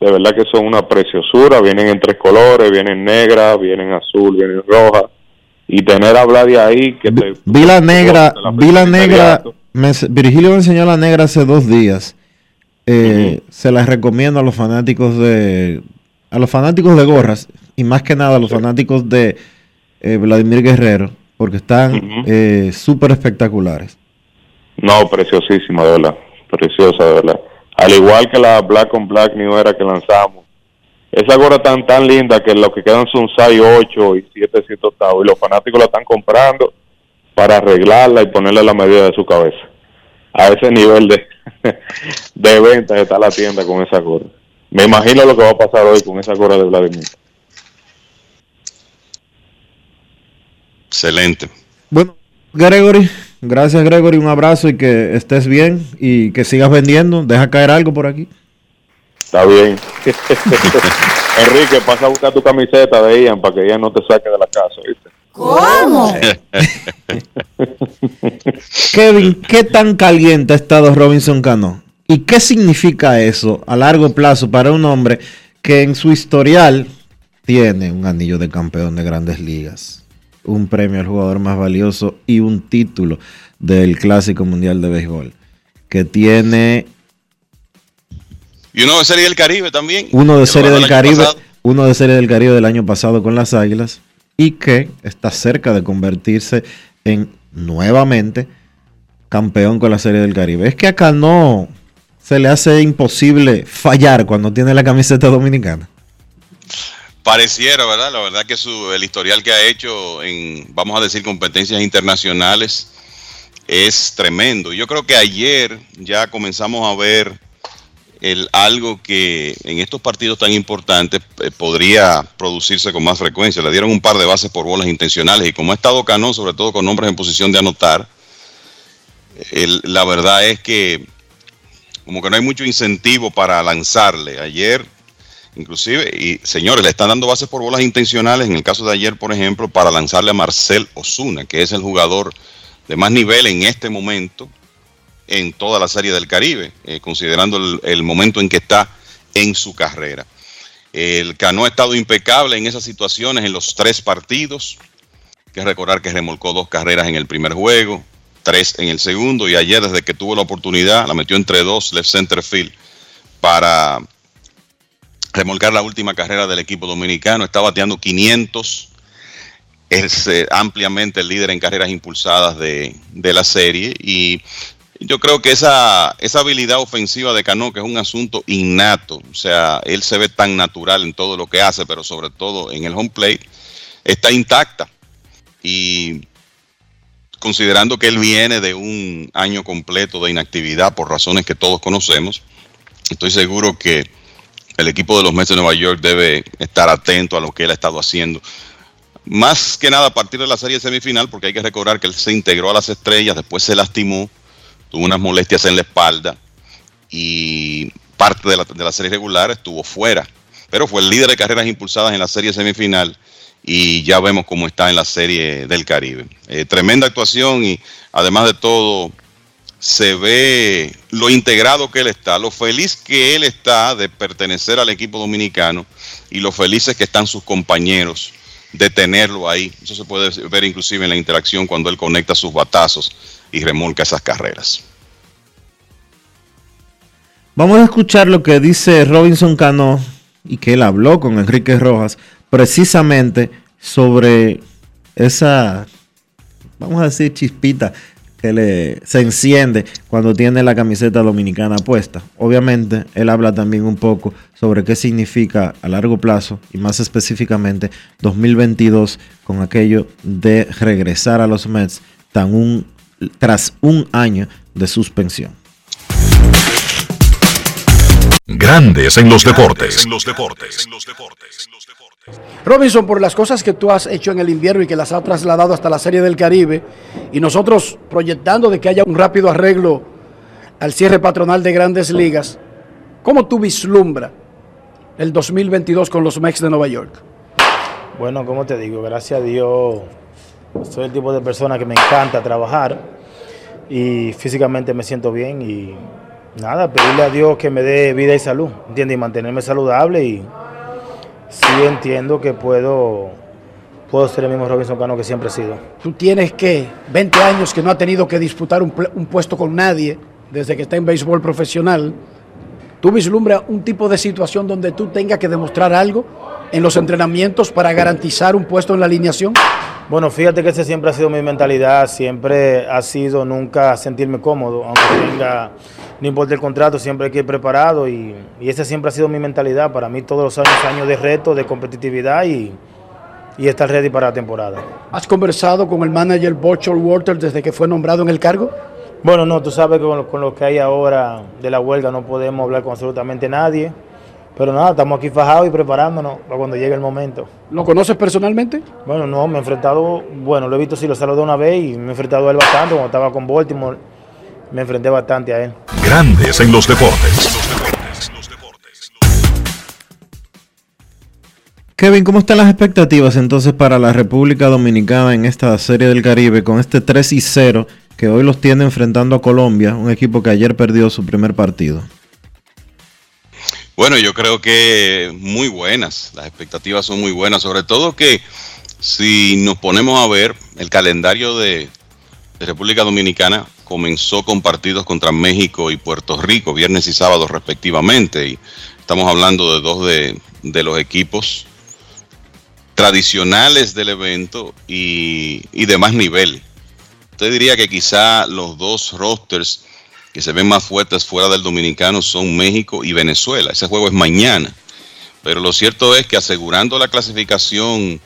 de verdad que son una preciosura, vienen en tres colores, vienen negra, vienen azul, vienen roja, y tener a Vladi ahí que te... Vi la negra, la vi la negra, me Virgilio me enseñó la negra hace dos días. Eh, Se las recomiendo a los fanáticos de, a los fanáticos de gorras y más que nada a los fanáticos de eh, Vladimir Guerrero, porque están eh, súper espectaculares. No, preciosísima, de verdad. Preciosa, de verdad. Al igual que la Black on Black New Era que lanzamos. Esa gorra tan tan linda que lo que quedan son 6, 8 y 7 octavos. Y los fanáticos la están comprando para arreglarla y ponerle la medida de su cabeza. A ese nivel de, de ventas está la tienda con esa gorra. Me imagino lo que va a pasar hoy con esa gorra de Vladimir. Excelente. Bueno, Gregory, gracias Gregory, un abrazo y que estés bien y que sigas vendiendo. Deja caer algo por aquí. Está bien. Enrique, pasa a buscar tu camiseta de Ian para que Ian no te saque de la casa, ¿viste? ¿Cómo? Kevin, ¿qué tan caliente ha estado Robinson Cano? ¿Y qué significa eso a largo plazo para un hombre que en su historial tiene un anillo de campeón de grandes ligas, un premio al jugador más valioso y un título del Clásico Mundial de Béisbol? Que tiene Y uno de Serie del Caribe también. uno de Serie del Caribe, pasado. uno de Serie del Caribe del año pasado con las Águilas y que está cerca de convertirse en nuevamente campeón con la Serie del Caribe. Es que acá no se le hace imposible fallar cuando tiene la camiseta dominicana. Pareciera, ¿verdad? La verdad que su, el historial que ha hecho en, vamos a decir, competencias internacionales es tremendo. Yo creo que ayer ya comenzamos a ver el, algo que en estos partidos tan importantes eh, podría producirse con más frecuencia. Le dieron un par de bases por bolas intencionales y como ha estado Cano, sobre todo con hombres en posición de anotar, la verdad es que como que no hay mucho incentivo para lanzarle. Ayer Inclusive, y señores, le están dando bases por bolas intencionales, en el caso de ayer, por ejemplo, para lanzarle a Marcel Osuna, que es el jugador de más nivel en este momento en toda la serie del Caribe, eh, considerando el, el momento en que está en su carrera. El Cano ha estado impecable en esas situaciones en los tres partidos. Hay que recordar que remolcó dos carreras en el primer juego, tres en el segundo, y ayer, desde que tuvo la oportunidad, la metió entre dos left center field para remolcar la última carrera del equipo dominicano. Está bateando 500. Es eh, ampliamente el líder en carreras impulsadas de, de la serie. Y yo creo que esa, esa habilidad ofensiva de Cano, que es un asunto innato, o sea, él se ve tan natural en todo lo que hace, pero sobre todo en el home plate, está intacta. Y considerando que él viene de un año completo de inactividad por razones que todos conocemos, estoy seguro que el equipo de los Mets de Nueva York debe estar atento a lo que él ha estado haciendo. Más que nada a partir de la serie semifinal, porque hay que recordar que él se integró a las estrellas, después se lastimó, tuvo unas molestias en la espalda y parte de la, de la serie regular estuvo fuera. Pero fue el líder de carreras impulsadas en la serie semifinal y ya vemos cómo está en la serie del Caribe. Eh, tremenda actuación y además de todo se ve lo integrado que él está, lo feliz que él está de pertenecer al equipo dominicano y lo felices que están sus compañeros de tenerlo ahí. Eso se puede ver inclusive en la interacción cuando él conecta sus batazos y remolca esas carreras. Vamos a escuchar lo que dice Robinson Cano y que él habló con Enrique Rojas precisamente sobre esa, vamos a decir, chispita que le, se enciende cuando tiene la camiseta dominicana puesta. Obviamente, él habla también un poco sobre qué significa a largo plazo y más específicamente 2022 con aquello de regresar a los Mets tan un, tras un año de suspensión. Grandes en los deportes. Robinson, por las cosas que tú has hecho en el invierno y que las has trasladado hasta la Serie del Caribe, y nosotros proyectando de que haya un rápido arreglo al cierre patronal de grandes ligas, ¿cómo tú vislumbras el 2022 con los Mets de Nueva York? Bueno, como te digo, gracias a Dios, soy el tipo de persona que me encanta trabajar y físicamente me siento bien y nada, pedirle a Dios que me dé vida y salud, ¿entiendes? Y mantenerme saludable y sí entiendo que puedo, puedo ser el mismo Robinson Cano que siempre he sido. Tú tienes que 20 años que no ha tenido que disputar un, un puesto con nadie desde que está en béisbol profesional. ¿Tú vislumbras un tipo de situación donde tú tengas que demostrar algo en los entrenamientos para garantizar un puesto en la alineación? Bueno, fíjate que esa siempre ha sido mi mentalidad, siempre ha sido nunca sentirme cómodo, aunque tenga, no importa el contrato, siempre hay que ir preparado y, y esa siempre ha sido mi mentalidad. Para mí todos los años, años de reto, de competitividad y, y estar ready para la temporada. ¿Has conversado con el manager Butcher Walter desde que fue nombrado en el cargo? Bueno, no, tú sabes que con, lo- con lo que hay ahora de la huelga no podemos hablar con absolutamente nadie, pero nada, estamos aquí fajados y preparándonos para cuando llegue el momento. ¿Lo conoces personalmente? Bueno, no, me he enfrentado, bueno, lo he visto si lo saludé una vez y me he enfrentado a él bastante cuando estaba con Baltimore, me enfrenté bastante a él. Grandes en los deportes. Kevin, ¿cómo están las expectativas entonces para la República Dominicana en esta Serie del Caribe con este 3 y 0 que hoy los tiene enfrentando a Colombia, un equipo que ayer perdió su primer partido? Bueno, yo creo que muy buenas, las expectativas son muy buenas, sobre todo que si nos ponemos a ver el calendario de, República Dominicana, comenzó con partidos contra México y Puerto Rico, viernes y sábado respectivamente, y estamos hablando de dos de, de los equipos tradicionales del evento y, y de más nivel. Usted diría que quizá los dos rosters que se ven más fuertes fuera del dominicano son México y Venezuela. Ese juego es mañana. Pero lo cierto es que asegurando la clasificación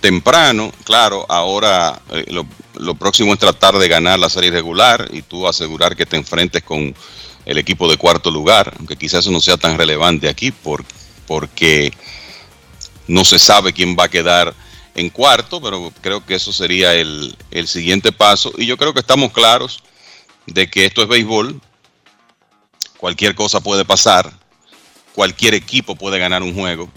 temprano, claro, ahora eh, lo, lo, próximo es tratar de ganar la serie regular y tú asegurar que te enfrentes con el equipo de cuarto lugar, aunque quizás eso no sea tan relevante aquí por, porque no se sabe quién va a quedar en cuarto, pero creo que eso sería el, el siguiente paso. Y yo creo que estamos claros de que esto es béisbol, cualquier cosa puede pasar, cualquier equipo puede ganar un juego,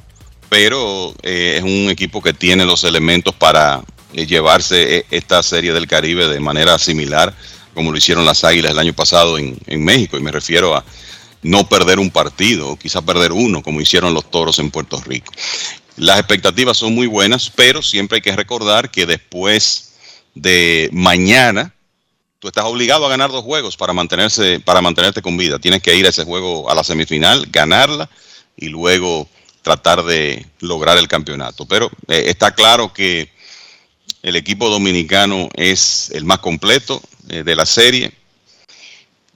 pero eh, es un equipo que tiene los elementos para eh, llevarse eh, esta serie del Caribe de manera similar como lo hicieron las Águilas el año pasado en, México, y me refiero a no perder un partido, o quizá perder uno, como hicieron los Toros en Puerto Rico. Las expectativas son muy buenas, pero siempre hay que recordar que después de mañana, tú estás obligado a ganar dos juegos para mantenerse, para mantenerte con vida. Tienes que ir a ese juego a la semifinal, ganarla y luego tratar de lograr el campeonato. Pero eh, está claro que el equipo dominicano es el más completo eh, de la serie,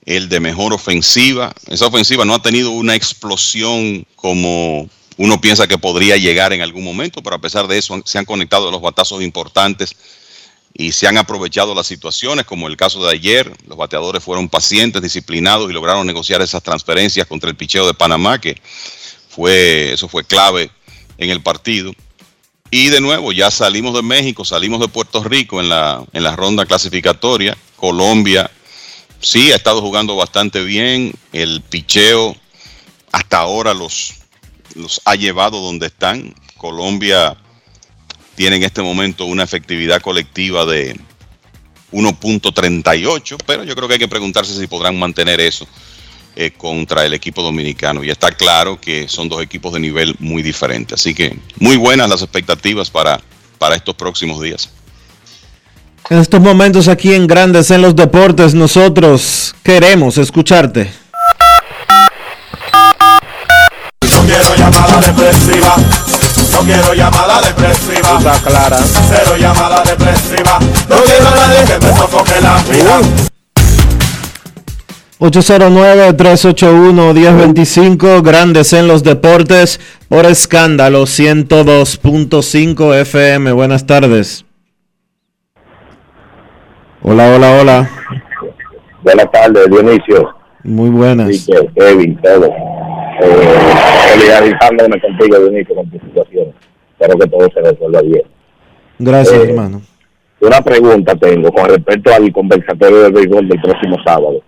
el de mejor ofensiva. Esa ofensiva no ha tenido una explosión como uno piensa que podría llegar en algún momento, pero a pesar de eso se han conectado los batazos importantes y se han aprovechado las situaciones, como el caso de ayer. Los bateadores fueron pacientes, disciplinados y lograron negociar esas transferencias contra el picheo de Panamá, que fue, eso fue clave en el partido. Y de nuevo, ya salimos de México, salimos de Puerto Rico en la, en la ronda clasificatoria. Colombia sí ha estado jugando bastante bien. El picheo hasta ahora los, los ha llevado donde están. Colombia tiene en este momento una efectividad colectiva de 1.38, pero yo creo que hay que preguntarse si podrán mantener eso eh, contra el equipo dominicano. Y está claro que son dos equipos de nivel muy diferente. Así que muy buenas las expectativas para, para estos próximos días. En estos momentos aquí en Grandes en los Deportes, nosotros queremos escucharte. No quiero llamada depresiva. No quiero llamada depresiva. Está clara. Cero llamada depresiva. No quiero a nadie que me sofoque la vida. 809-381-1025, Grandes en los Deportes, por escándalo 102.5 FM. Buenas tardes. Hola, hola, hola. Buenas tardes, Dionisio. Muy buenas. Que Kevin, todo. Eh, solidarizándome contigo, Dionisio, con tu situación. Espero que todo se resuelva bien. Gracias, Eh, hermano. Una pregunta tengo con respecto al conversatorio del béisbol del próximo sábado.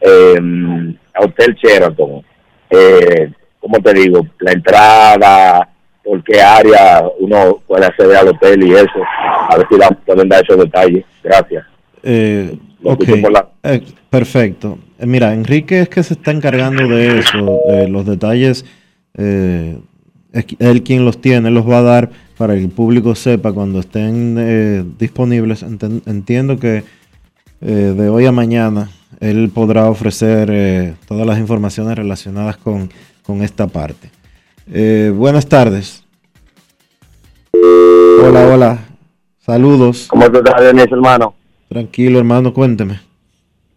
Eh, Hotel Sheraton, eh, ¿cómo te digo? La entrada, por qué área uno puede acceder al hotel y eso. A ver si la, pueden dar esos detalles. Gracias. Eh, la- Eh, perfecto. Eh, mira, Enrique es que se está encargando de eso, de los detalles, eh, es él quien los tiene, los va a dar para que el público sepa cuando estén eh, disponibles. Enten- entiendo que de hoy a mañana él podrá ofrecer eh, todas las informaciones relacionadas con, con esta parte. Eh, buenas tardes. Hola, hola. Saludos. ¿Cómo tú estás, Dionisio, hermano? Tranquilo, hermano, cuénteme.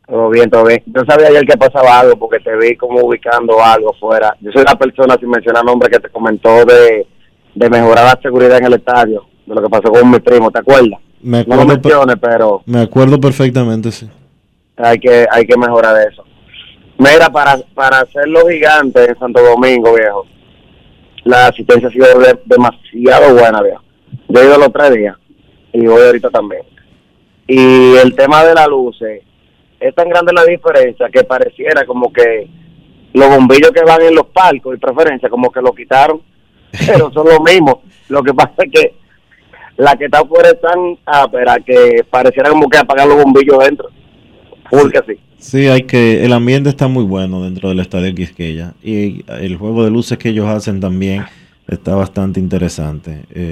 Todo bien, todo bien. Yo sabía ayer que pasaba algo porque te vi como ubicando algo fuera. Yo soy la persona, sin mencionar nombre, que te comentó de, de mejorar la seguridad en el estadio, de lo que pasó con mi primo, ¿te acuerdas? Me No lo menciones, pero me acuerdo perfectamente, sí. Hay que hay que mejorar eso. Mira, para, para hacer los gigantes en Santo Domingo, viejo, la asistencia ha sido de- demasiado buena, viejo. Yo he ido los tres días y voy ahorita también. Y el tema de las luces, es tan grande la diferencia que pareciera como que los bombillos que van en los palcos y preferencia como que lo quitaron pero son lo mismo. Lo que pasa es que la que está afuera es tan ápera que pareciera como que apagar los bombillos dentro. Porque sí. Sí, hay que, el ambiente está muy bueno dentro del estadio Quisqueya y el juego de luces que ellos hacen también está bastante interesante. Eh,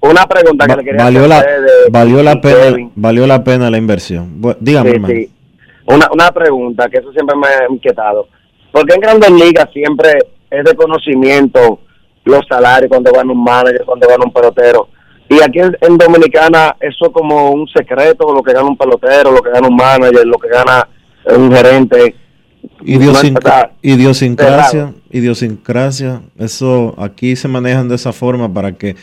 una pregunta que le quería valió la, hacer de- valió la pena, Kevin. valió la pena la inversión. Dígame, Sí. Una, una pregunta, que eso siempre me ha inquietado. ¿Por qué en Grandes Ligas siempre es de conocimiento los salarios cuando van un manager, cuando van un pelotero? Y aquí en, en Dominicana eso es como un secreto, lo que gana un pelotero, lo que gana un manager, lo que gana un gerente. Idiosincrasia, idiosincrasia, eso aquí se manejan de esa forma para que,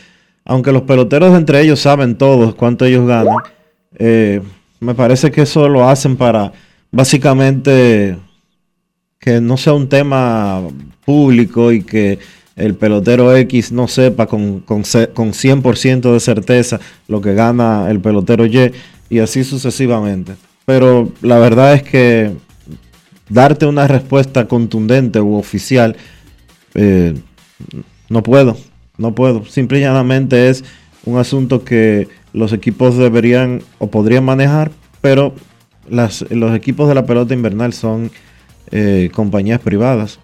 aunque los peloteros entre ellos saben todos cuánto ellos ganan, eh, me parece que eso lo hacen para básicamente que no sea un tema público y que el pelotero X no sepa con, con, con 100% de certeza lo que gana el pelotero Y y así sucesivamente. Pero la verdad es que darte una respuesta contundente u oficial, eh, no puedo, no puedo. Simple y llanamente es un asunto que los equipos deberían o podrían manejar, pero los equipos de la pelota invernal son eh, compañías privadas.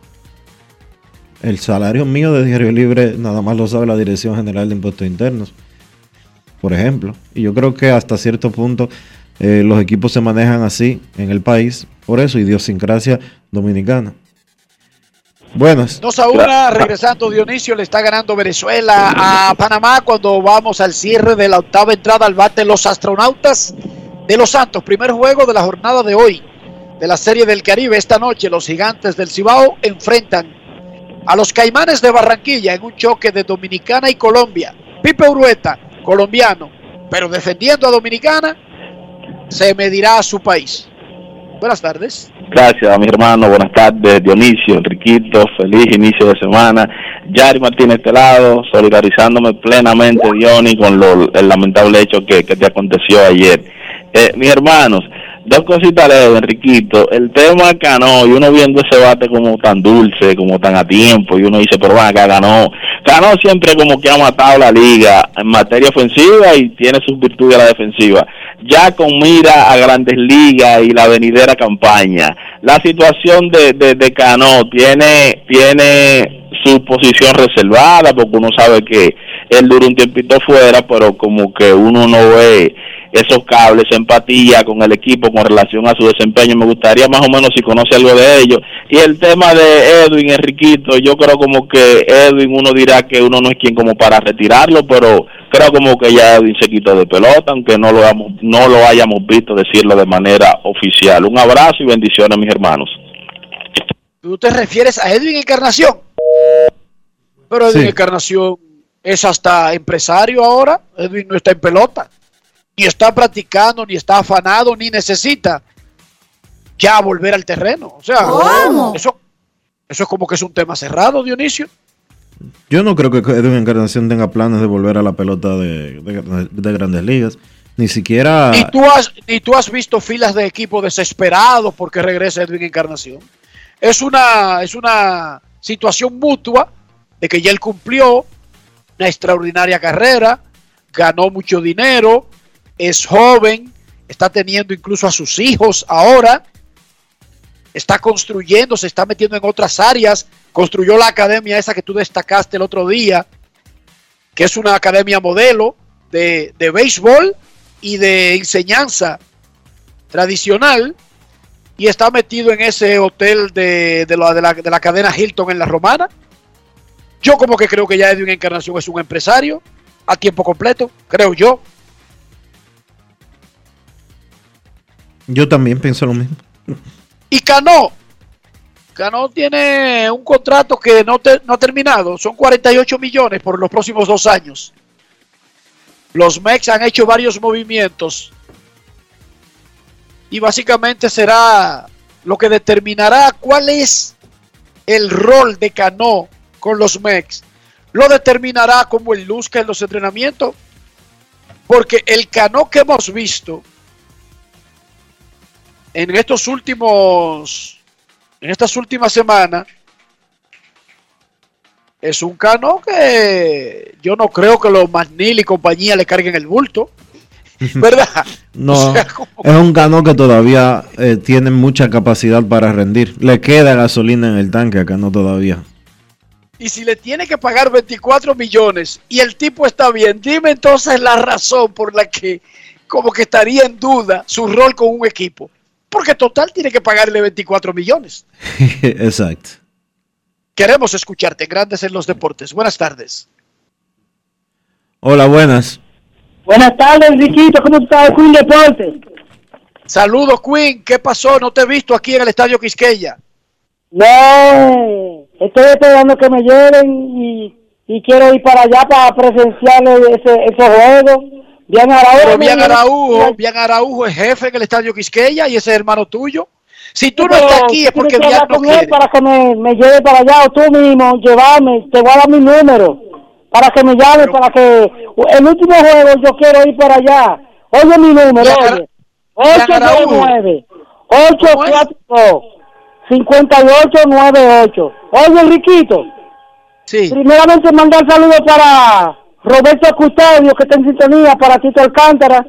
El salario mío de Diario Libre nada más lo sabe la Dirección General de Impuestos Internos, por ejemplo. Y yo creo que hasta cierto punto eh, los equipos se manejan así en el país, por eso idiosincrasia dominicana. Buenas. 2 a 1, regresando Dionisio, le está ganando Venezuela a Panamá cuando vamos al cierre de la octava entrada al bate los astronautas de Los Santos. Primer juego de la jornada de hoy de la Serie del Caribe. Esta noche los gigantes del Cibao enfrentan a los Caimanes de Barranquilla en un choque de Dominicana y Colombia. Pipe Urueta, colombiano, pero defendiendo a Dominicana, se medirá a su país. Buenas tardes. Gracias, mi hermano. Buenas tardes, Dionisio, Enriquito. Feliz inicio de semana. Yari Martínez este lado, solidarizándome plenamente, Diony, con lo, el lamentable hecho que, que te aconteció ayer. Eh, mis hermanos, dos cositas leves, Enriquito. El tema Cano, y uno viendo ese bate como tan dulce, como tan a tiempo, y uno dice, pero van acá, ganó. Cano siempre como que ha matado la liga en materia ofensiva y tiene sus virtudes a la defensiva. Ya con mira a grandes ligas y la venidera campaña. La situación de, de, de Cano tiene, tiene su posición reservada porque uno sabe que él duró un tiempito fuera, pero como que uno no ve esos cables, empatía con el equipo con relación a su desempeño. Me gustaría más o menos si conoce algo de ello. Y el tema de Edwin, Enriquito, yo creo como que Edwin, uno dirá que uno no es quien como para retirarlo, pero creo como que ya Edwin se quitó de pelota, aunque no lo, hayamos, no lo hayamos visto decirlo de manera oficial. Un abrazo y bendiciones, mis hermanos. ¿Tú te refieres a Edwin Encarnación? Pero Edwin Sí. Encarnación es hasta empresario ahora. Edwin no está en pelota. Ni está practicando, ni está afanado, ni necesita ya volver al terreno. O sea, ¿Cómo? eso, eso es como que es un tema cerrado, Dionisio. Yo no creo que Edwin Encarnación tenga planes de volver a la pelota de, de- de grandes ligas. Ni siquiera... Ni tú, has, ni tú has visto filas de equipo desesperados porque regrese Edwin Encarnación. Es una, es una situación mutua de que ya él cumplió una extraordinaria carrera, ganó mucho dinero, es joven, está teniendo incluso a sus hijos ahora, está construyendo, se está metiendo en otras áreas, construyó la academia esa que tú destacaste el otro día, que es una academia modelo de, de béisbol y de enseñanza tradicional y está metido en ese hotel de, de la, de, la, de la cadena Hilton en la Romana. Yo como que creo que ya Edwin Encarnación es un empresario a tiempo completo, creo yo. Yo también pienso lo mismo. Y Cano, Cano tiene un contrato que no, te- no ha terminado, son 48 millones por los próximos dos años. Los Mex han hecho varios movimientos y básicamente será lo que determinará cuál es el rol de Cano con los Mex. Lo determinará como el luzca en los entrenamientos, porque el Cano que hemos visto en estos últimos, en estas últimas semanas, Es un cano que yo no creo que los Manil y compañía le carguen el bulto. ¿Verdad? No, O sea, como- es un cano que todavía eh, tiene mucha capacidad para rendir. Le queda gasolina en el tanque a Cano todavía. Y si le tiene que pagar 24 millones y el tipo está bien, dime entonces la razón por la que como que estaría en duda su rol con un equipo. Porque total tiene que pagarle 24 millones. Exacto. Queremos escucharte, Grandes en los Deportes. Buenas tardes. Hola, buenas. Buenas tardes, Riquito. ¿Cómo estás, Queen Deportes? Saludos, Queen. ¿Qué pasó? No te he visto aquí en el Estadio Quisqueya. No, estoy esperando que me lleven y, y quiero ir para allá para presenciar ese, ese juego. Bien Araujo. Pero bien Araujo, bien Araujo es jefe en el Estadio Quisqueya y ese es hermano tuyo. Si tú no estás aquí es porque hablar no quiere. para que me, me lleve para allá o tú mismo llevarme. Te voy a dar mi número para que me llame, para que el último juego yo quiero ir para allá. Oye mi número, oye. Bian Araujo. 809 842 5898. Oye, Enriquito. Sí. Primeramente mandar saludos para Roberto Custodio, que está en sintonía, para Tito Alcántara,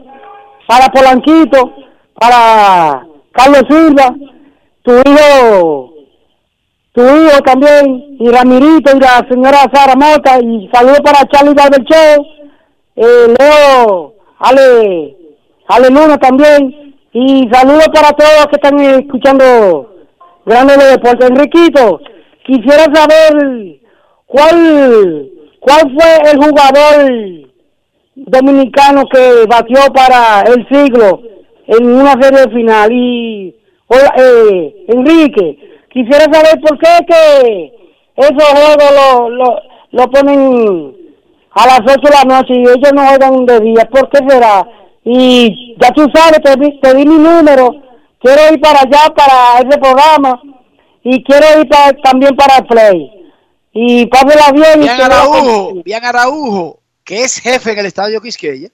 para Polanquito, para Carlos Silva, tu hijo, tu hijo también, y Ramirito, y la señora Sara Mota, y saludos para Charlie Barber Show, eh, Leo, Ale, Ale Luna también, y saludos para todos los que están escuchando Grandes de Deportes. Enriquito, quisiera saber cuál, cuál fue el jugador dominicano que batió para el siglo en una serie final. Y, hola, eh, Enrique, quisiera saber por qué que esos juegos lo, lo, lo ponen a las 8 de la noche y ellos no juegan de día. ¿Por qué será? Y ya tú sabes, te, te di mi número. Quiero ir para allá, para ese programa. Y quiero ir pa- también para el Play. Y pásela bien. y Bian que- Araujo, Bian Araujo, que es jefe en el Estadio Quisqueya.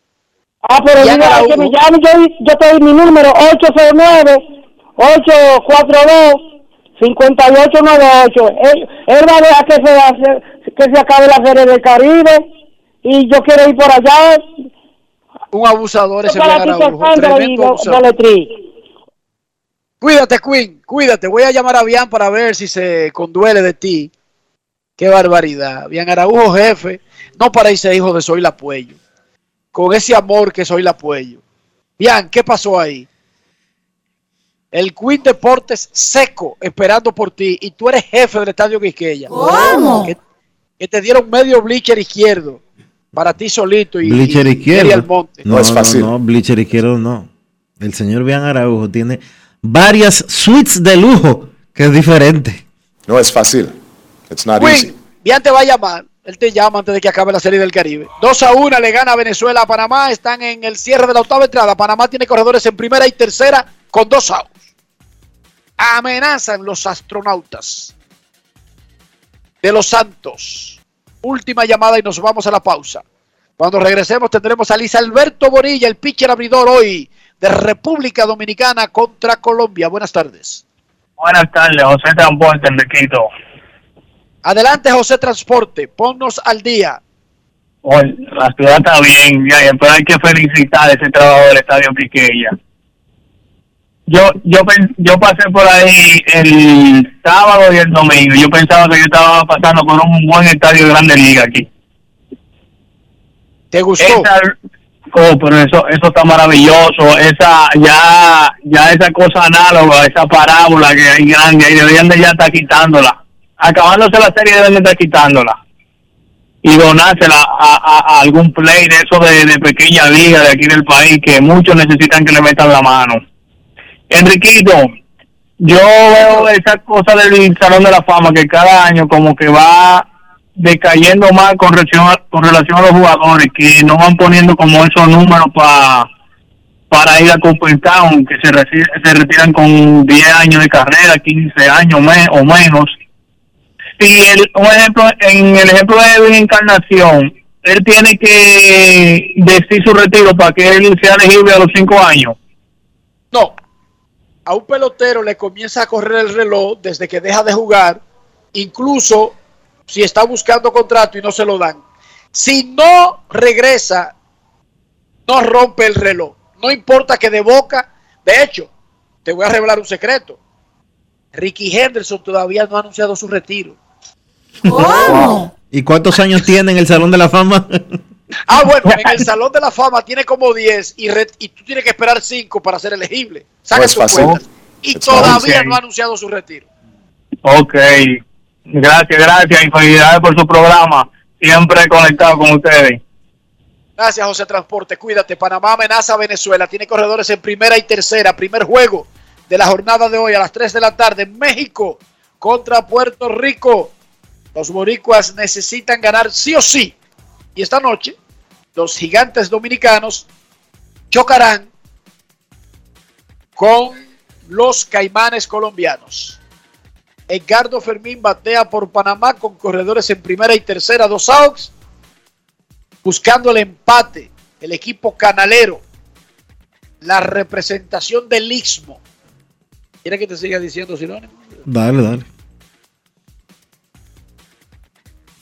Ah, pero Bian dile a que me llame, yo, yo te doy mi número, 809-842-5898. Él, él va a dejar que se, hace- que se acabe la serie del Caribe y yo quiero ir por allá. Un abusador ese Para Araujo, y tremendo Do- abusador. Cuídate, Queen, cuídate. Voy a llamar a Bian para ver si se conduele de ti. Qué barbaridad. Bian Araujo, jefe. No para ese hijo de Soy la Puello. Con ese amor que Soy la Puello. Bian, ¿qué pasó ahí? El Queen Deportes seco, esperando por ti. Y tú eres jefe del Estadio Quisqueya. ¿Cómo? Que, que te dieron medio bleacher izquierdo. Para ti solito. Y, Bleacher y- y izquierdo. Eri Almonte. No, no, no, Bleacher izquierdo no. El señor Bian Araujo tiene varias suites de lujo, que es diferente. No es fácil. It's not easy. Bian te va a llamar. Él te llama antes de que acabe la serie del Caribe. 2 a 1 le gana Venezuela a Panamá. Están en el cierre de la octava entrada. Panamá tiene corredores en primera y tercera con dos outs. Amenazan los astronautas de los Santos. Última llamada y nos vamos a la pausa. Cuando regresemos tendremos a Luis Alberto Bonilla, el pitcher abridor hoy de República Dominicana contra Colombia. Buenas tardes. Buenas tardes, José Transporte, Enriquito. Adelante, José Transporte. Ponnos al día. Hoy, la ciudad está bien, ya, pero hay que felicitar ese trabajo del Estadio Piqueya. Yo, yo, yo pasé por ahí el sábado y el domingo. Yo pensaba que yo estaba pasando por un buen estadio de Grande Liga aquí. ¿Te gustó? Oh, pero eso, eso está maravilloso. Esa, ya, ya esa cosa análoga, esa parábola que hay grande, ahí deberían de ya estar quitándola. Acabándose la serie deben de estar quitándola. Y donársela a, a, algún play de eso de, de pequeña liga de aquí del país que muchos necesitan que le metan la mano. Enriquito, yo veo esa cosa del Salón de la Fama que cada año como que va decayendo más con relación a, con relación a los jugadores que no van poniendo como esos números pa, para ir a Town que se, reci- se retiran con 10 años de carrera, 15 años me- o menos. Y el, un ejemplo, en el ejemplo de Encarnación, él tiene que decir su retiro para que él sea elegible a los 5 años. No. A un pelotero le comienza a correr el reloj desde que deja de jugar, incluso si está buscando contrato y no se lo dan. Si no regresa, no rompe el reloj. No importa que de boca, de hecho, te voy a revelar un secreto. Ricky Henderson todavía no ha anunciado su retiro. ¿Y cuántos años tiene en el Salón de la Fama? Ah, bueno, en el Salón de la Fama tiene como 10 y, re- y tú tienes que esperar 5 para ser elegible. Saca No es sus fácil. cuentas. Y todavía no ha anunciado su retiro. Ok. Gracias, gracias y por su programa. Siempre conectado con ustedes. Gracias, José Transporte. Cuídate. Panamá amenaza a Venezuela. Tiene corredores en primera y tercera. Primer juego de la jornada de hoy a las 3 de la tarde. México contra Puerto Rico. Los boricuas necesitan ganar sí o sí. Y esta noche, los gigantes dominicanos chocarán con los caimanes colombianos. Edgardo Fermín batea por Panamá con corredores en primera y tercera, dos outs buscando el empate, el equipo canalero, la representación del Istmo. ¿Quiere que te siga diciendo sinónimo? Dale, dale.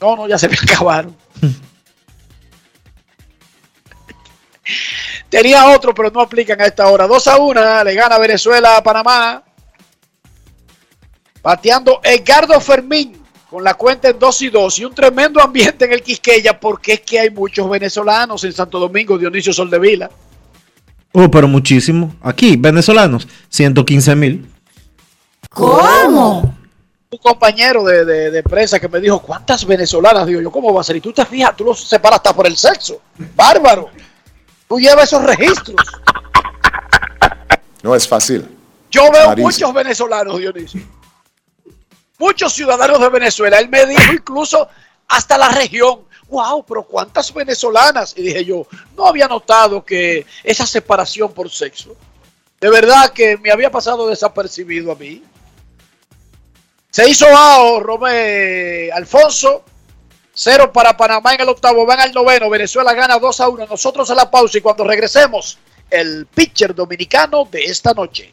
No, no, ya se me acabaron. Tenía otro, pero no aplican a esta hora. 2 a 1, le gana Venezuela a Panamá. Bateando Edgardo Fermín con la cuenta en 2 y 2 y un tremendo ambiente en el Quisqueya porque es que hay muchos venezolanos en Santo Domingo, Dionisio Soldevila. Oh, pero muchísimo. Aquí, venezolanos, 115 mil. ¿Cómo? Un compañero de, de, de prensa que me dijo, ¿cuántas venezolanas? Digo yo, ¿cómo va a ser? Y tú te fijas, tú los separas hasta por el sexo. Bárbaro. Tú llevas esos registros. No es fácil. Yo veo muchos venezolanos, Dionisio. Muchos ciudadanos de Venezuela. Él me dijo incluso hasta la región. Wow, pero cuántas venezolanas. Y dije yo, no había notado que esa separación por sexo. De verdad que me había pasado desapercibido a mí. Se hizo AO, Romé Alfonso. Cero para Panamá en el octavo. Van al noveno. Venezuela gana 2 a 1. Nosotros a la pausa y cuando regresemos, el pitcher dominicano de esta noche.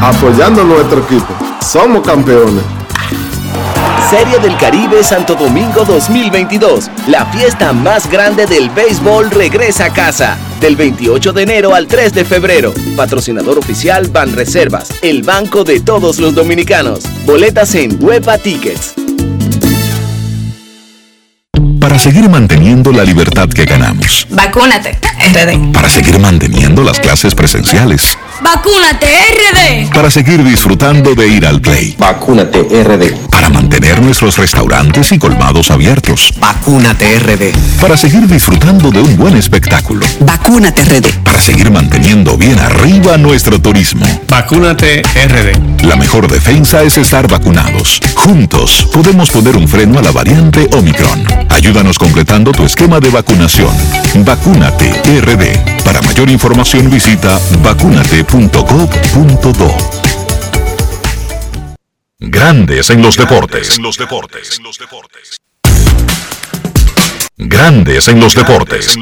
Apoyando a nuestro equipo. Somos campeones. Serie del Caribe Santo Domingo 2022. La fiesta más grande del béisbol regresa a casa. Del 28 de enero al 3 de febrero. Patrocinador oficial Ban Reservas, el banco de todos los dominicanos. Boletas en Huepa Tickets. Para seguir manteniendo la libertad que ganamos. Vacúnate, RD. Para seguir manteniendo las clases presenciales. Vacúnate, RD. Para seguir disfrutando de ir al play. Vacúnate RD. Para mantener nuestros restaurantes y colmados abiertos. Vacúnate RD. Para seguir disfrutando de un buen espectáculo. Vacúnate, RD. Para seguir manteniendo bien arriba nuestro turismo. Vacúnate RD. La mejor defensa es estar vacunados. Juntos podemos poner un freno a la variante Omicron. Ayúdanos completando tu esquema de vacunación. Vacúnate RD. Para mayor información visita vacunate.gov.do. Grandes en los deportes. Grandes en los deportes.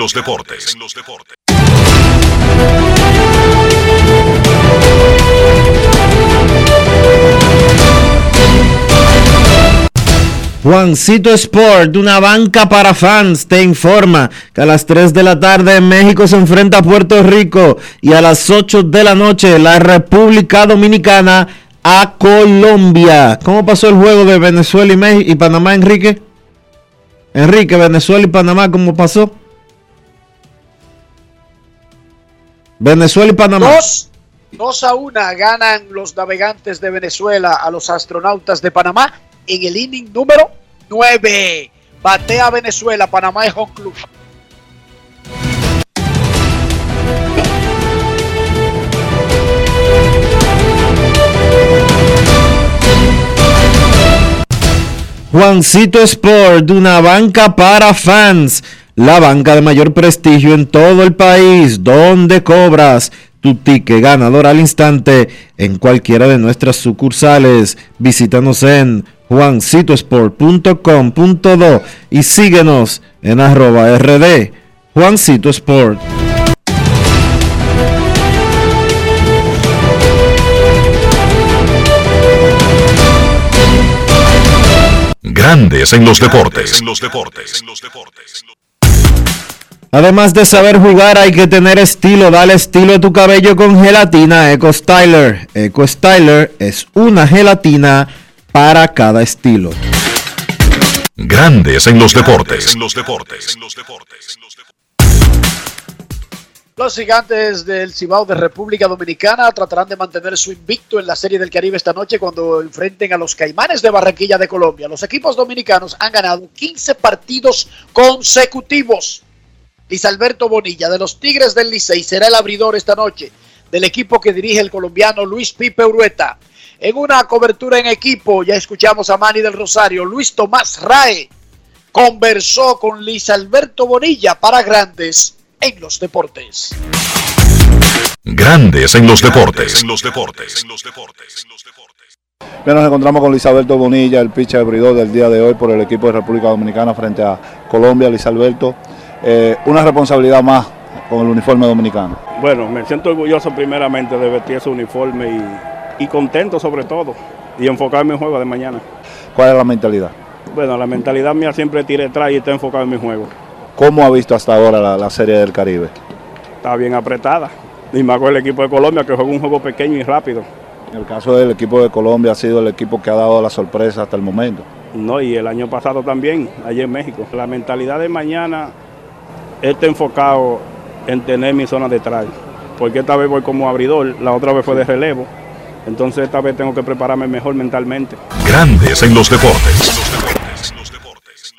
Juancito Sport, una banca para fans, te informa que a las 3 de la tarde México se enfrenta a Puerto Rico y a las 8 de la noche la República Dominicana a Colombia. ¿Cómo pasó el juego de Venezuela y, México y Panamá, Enrique? Enrique, Venezuela y Panamá, ¿cómo pasó? Venezuela y Panamá. Dos, dos a una ganan los navegantes de Venezuela a los astronautas de Panamá en el inning número 9. Batea Venezuela, Panamá es home club. Juancito Sport, una banca para fans, la banca de mayor prestigio en todo el país, donde cobras tu ticket ganador al instante en cualquiera de nuestras sucursales. Visítanos en juancitosport.com.do y síguenos en arroba rd Juancito Sport. Grandes en los deportes. Además de saber jugar, hay que tener estilo. Dale estilo a tu cabello con gelatina Eco Styler. Eco Styler es una gelatina para cada estilo. Grandes en los deportes. Los gigantes del Cibao de República Dominicana tratarán de mantener su invicto en la Serie del Caribe esta noche cuando enfrenten a los Caimanes de Barranquilla de Colombia. Los equipos dominicanos han ganado 15 partidos consecutivos. Luis Alberto Bonilla de los Tigres del Licey será el abridor esta noche del equipo que dirige el colombiano Luis Pipe Urueta. En una cobertura en equipo, ya escuchamos a Manny del Rosario, Luis Tomás Rae conversó con Luis Alberto Bonilla para Grandes en los deportes. Grandes en los deportes. Bien, nos encontramos con Luis Alberto Bonilla, el pitcher abridor del día de hoy por el equipo de República Dominicana frente a Colombia. Luis Alberto, eh, una responsabilidad más con el uniforme dominicano. Bueno, me siento orgulloso primeramente de vestir ese uniforme y, y contento sobre todo y enfocarme en el juego de mañana. ¿Cuál es la mentalidad? Bueno, la mentalidad mía siempre tire atrás y está enfocado en mi juego. ¿Cómo ha visto hasta ahora la, la Serie del Caribe? Está bien apretada. Y más con el equipo de Colombia que juega un juego pequeño y rápido. En el caso del equipo de Colombia ha sido el equipo que ha dado la sorpresa hasta el momento. No, y el año pasado también, allá en México. La mentalidad de mañana está enfocado en tener mi zona de detrás. Porque esta vez voy como abridor, la otra vez fue de relevo. Entonces esta vez tengo que prepararme mejor mentalmente. Grandes en los deportes.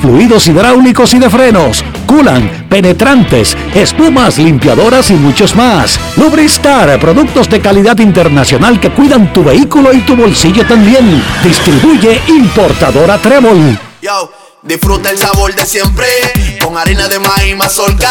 fluidos hidráulicos y de frenos, culan, penetrantes, espumas, limpiadoras y muchos más. Lubristar, productos de calidad internacional que cuidan tu vehículo y tu bolsillo también. Distribuye importadora Trébol. Yo, disfruta el sabor de siempre con harina de maíz mazorca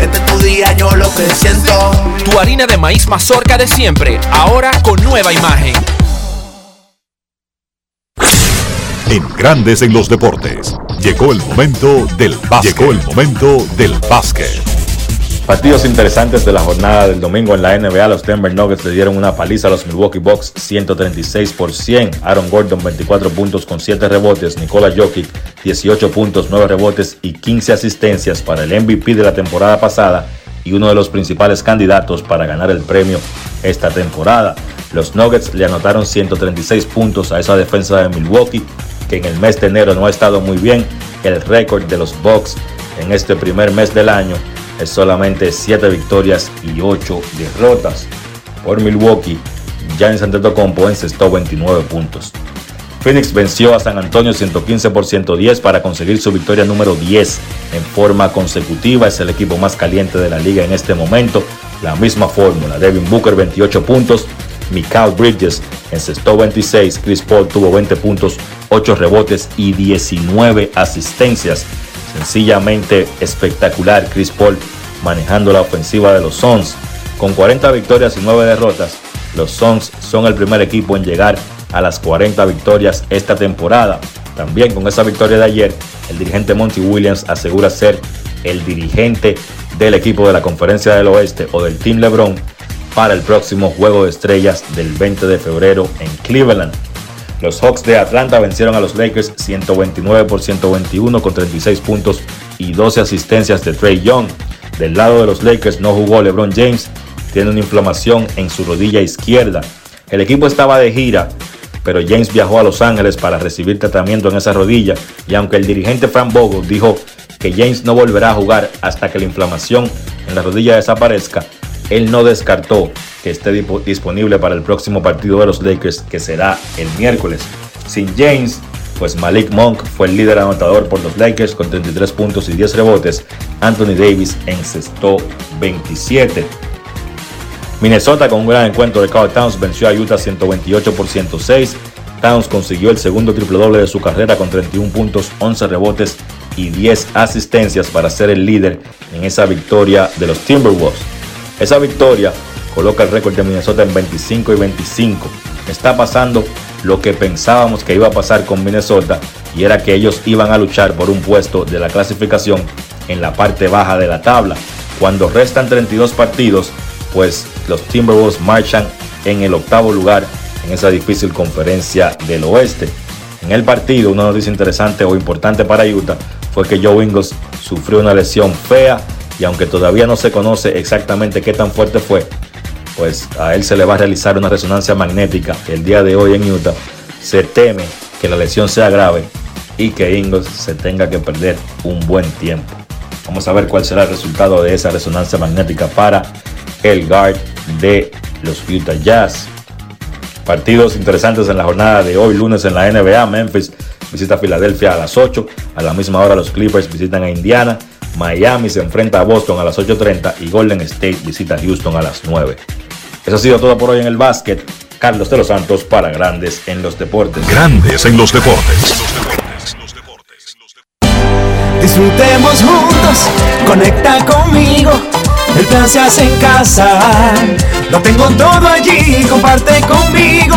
Este es tu día, yo lo que siento. Tu harina de maíz mazorca de siempre, ahora con nueva imagen. En Grandes en los deportes. Llegó el momento del básquet. Llegó el momento del básquet. Partidos interesantes de la jornada del domingo en la NBA. Los Denver Nuggets le dieron una paliza a los Milwaukee Bucks 136 por 100. Aaron Gordon 24 puntos con 7 rebotes. Nikola Jokic 18 puntos, 9 rebotes y 15 asistencias para el MVP de la temporada pasada y uno de los principales candidatos para ganar el premio esta temporada. Los Nuggets le anotaron 136 puntos a esa defensa de Milwaukee que en el mes de enero no ha estado muy bien. El récord de los Bucks en este primer mes del año es solamente 7 victorias y 8 derrotas. Por Milwaukee, Giannis Antetokounmpo encestó 29 puntos. Phoenix venció a San Antonio 115 por 110 para conseguir su victoria número 10 en forma consecutiva. Es el equipo más caliente de la liga en este momento. La misma fórmula. Devin Booker 28 puntos. Mikael Bridges encestó 26. Chris Paul tuvo 20 puntos, 8 rebotes y 19 asistencias. Sencillamente espectacular Chris Paul manejando la ofensiva de los Suns. Con 40 victorias y 9 derrotas, los Suns son el primer equipo en llegar a las 40 victorias esta temporada. También con esa victoria de ayer, el dirigente Monty Williams asegura ser el dirigente del equipo de la Conferencia del Oeste o del Team LeBron para el próximo Juego de Estrellas del 20 de febrero en Cleveland. Los Hawks de Atlanta vencieron a los Lakers 129 por 121 con 36 puntos y 12 asistencias de Trey Young. Del lado de los Lakers no jugó LeBron James, tiene una inflamación en su rodilla izquierda. El equipo estaba de gira, pero James viajó a Los Ángeles para recibir tratamiento en esa rodilla y aunque el dirigente Frank Vogel dijo que James no volverá a jugar hasta que la inflamación en la rodilla desaparezca, él no descartó que esté disponible para el próximo partido de los Lakers que será el miércoles. Sin James, pues Malik Monk fue el líder anotador por los Lakers con 33 puntos y 10 rebotes. Anthony Davis encestó 27. Minnesota con un gran encuentro de Carl Towns venció a Utah 128 por 106. Towns consiguió el segundo triple doble de su carrera con 31 puntos, 11 rebotes y 10 asistencias para ser el líder en esa victoria de los Timberwolves. Esa victoria coloca el récord de Minnesota en 25 y 25. Está pasando lo que pensábamos que iba a pasar con Minnesota y era que ellos iban a luchar por un puesto de la clasificación en la parte baja de la tabla. Cuando restan 32 partidos, pues los Timberwolves marchan en el octavo lugar en esa difícil conferencia del oeste. En el partido, una noticia interesante o importante para Utah fue que Joe Ingles sufrió una lesión fea y aunque todavía no se conoce exactamente qué tan fuerte fue, pues a él se le va a realizar una resonancia magnética el día de hoy en Utah. Se teme que la lesión sea grave y que Ingles se tenga que perder un buen tiempo. Vamos a ver cuál será el resultado de esa resonancia magnética para el guard de los Utah Jazz. Partidos interesantes en la jornada de hoy, lunes en la NBA. Memphis visita a Filadelfia a las 8. A la misma hora los Clippers visitan a Indiana. Miami se enfrenta a Boston a las 8.30 y Golden State visita a Houston a las 9. Eso ha sido todo por hoy en el básquet. Carlos de los Santos para Grandes en los Deportes. Grandes en los Deportes. Disfrutemos juntos, conecta conmigo. El plan se hace en casa. Lo tengo todo allí, comparte conmigo.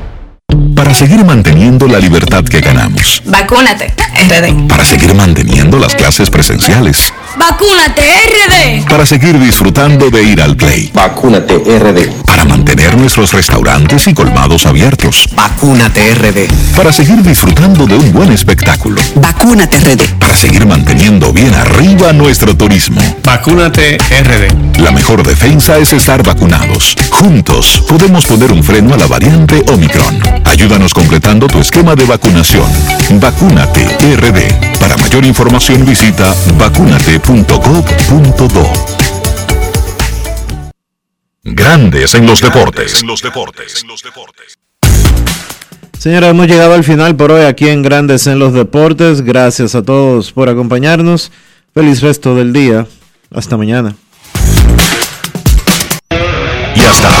Para seguir manteniendo la libertad que ganamos. Vacúnate, RD. Para seguir manteniendo las clases presenciales. Vacúnate, RD. Para seguir disfrutando de ir al play. Vacúnate, RD. Para mantener nuestros restaurantes y colmados abiertos. Vacúnate, RD. Para seguir disfrutando de un buen espectáculo. Vacúnate, RD. Para seguir manteniendo bien arriba nuestro turismo. Vacúnate, RD. La mejor defensa es estar vacunados. Juntos podemos poner un freno a la variante Omicron. Ayúdanos completando tu esquema de vacunación. Vacúnate RD. Para mayor información visita vacunate.gov.do. Grandes en los deportes. Señora, hemos llegado al final por hoy aquí en Grandes en los Deportes. Gracias a todos por acompañarnos. Feliz resto del día. Hasta mañana. Y hasta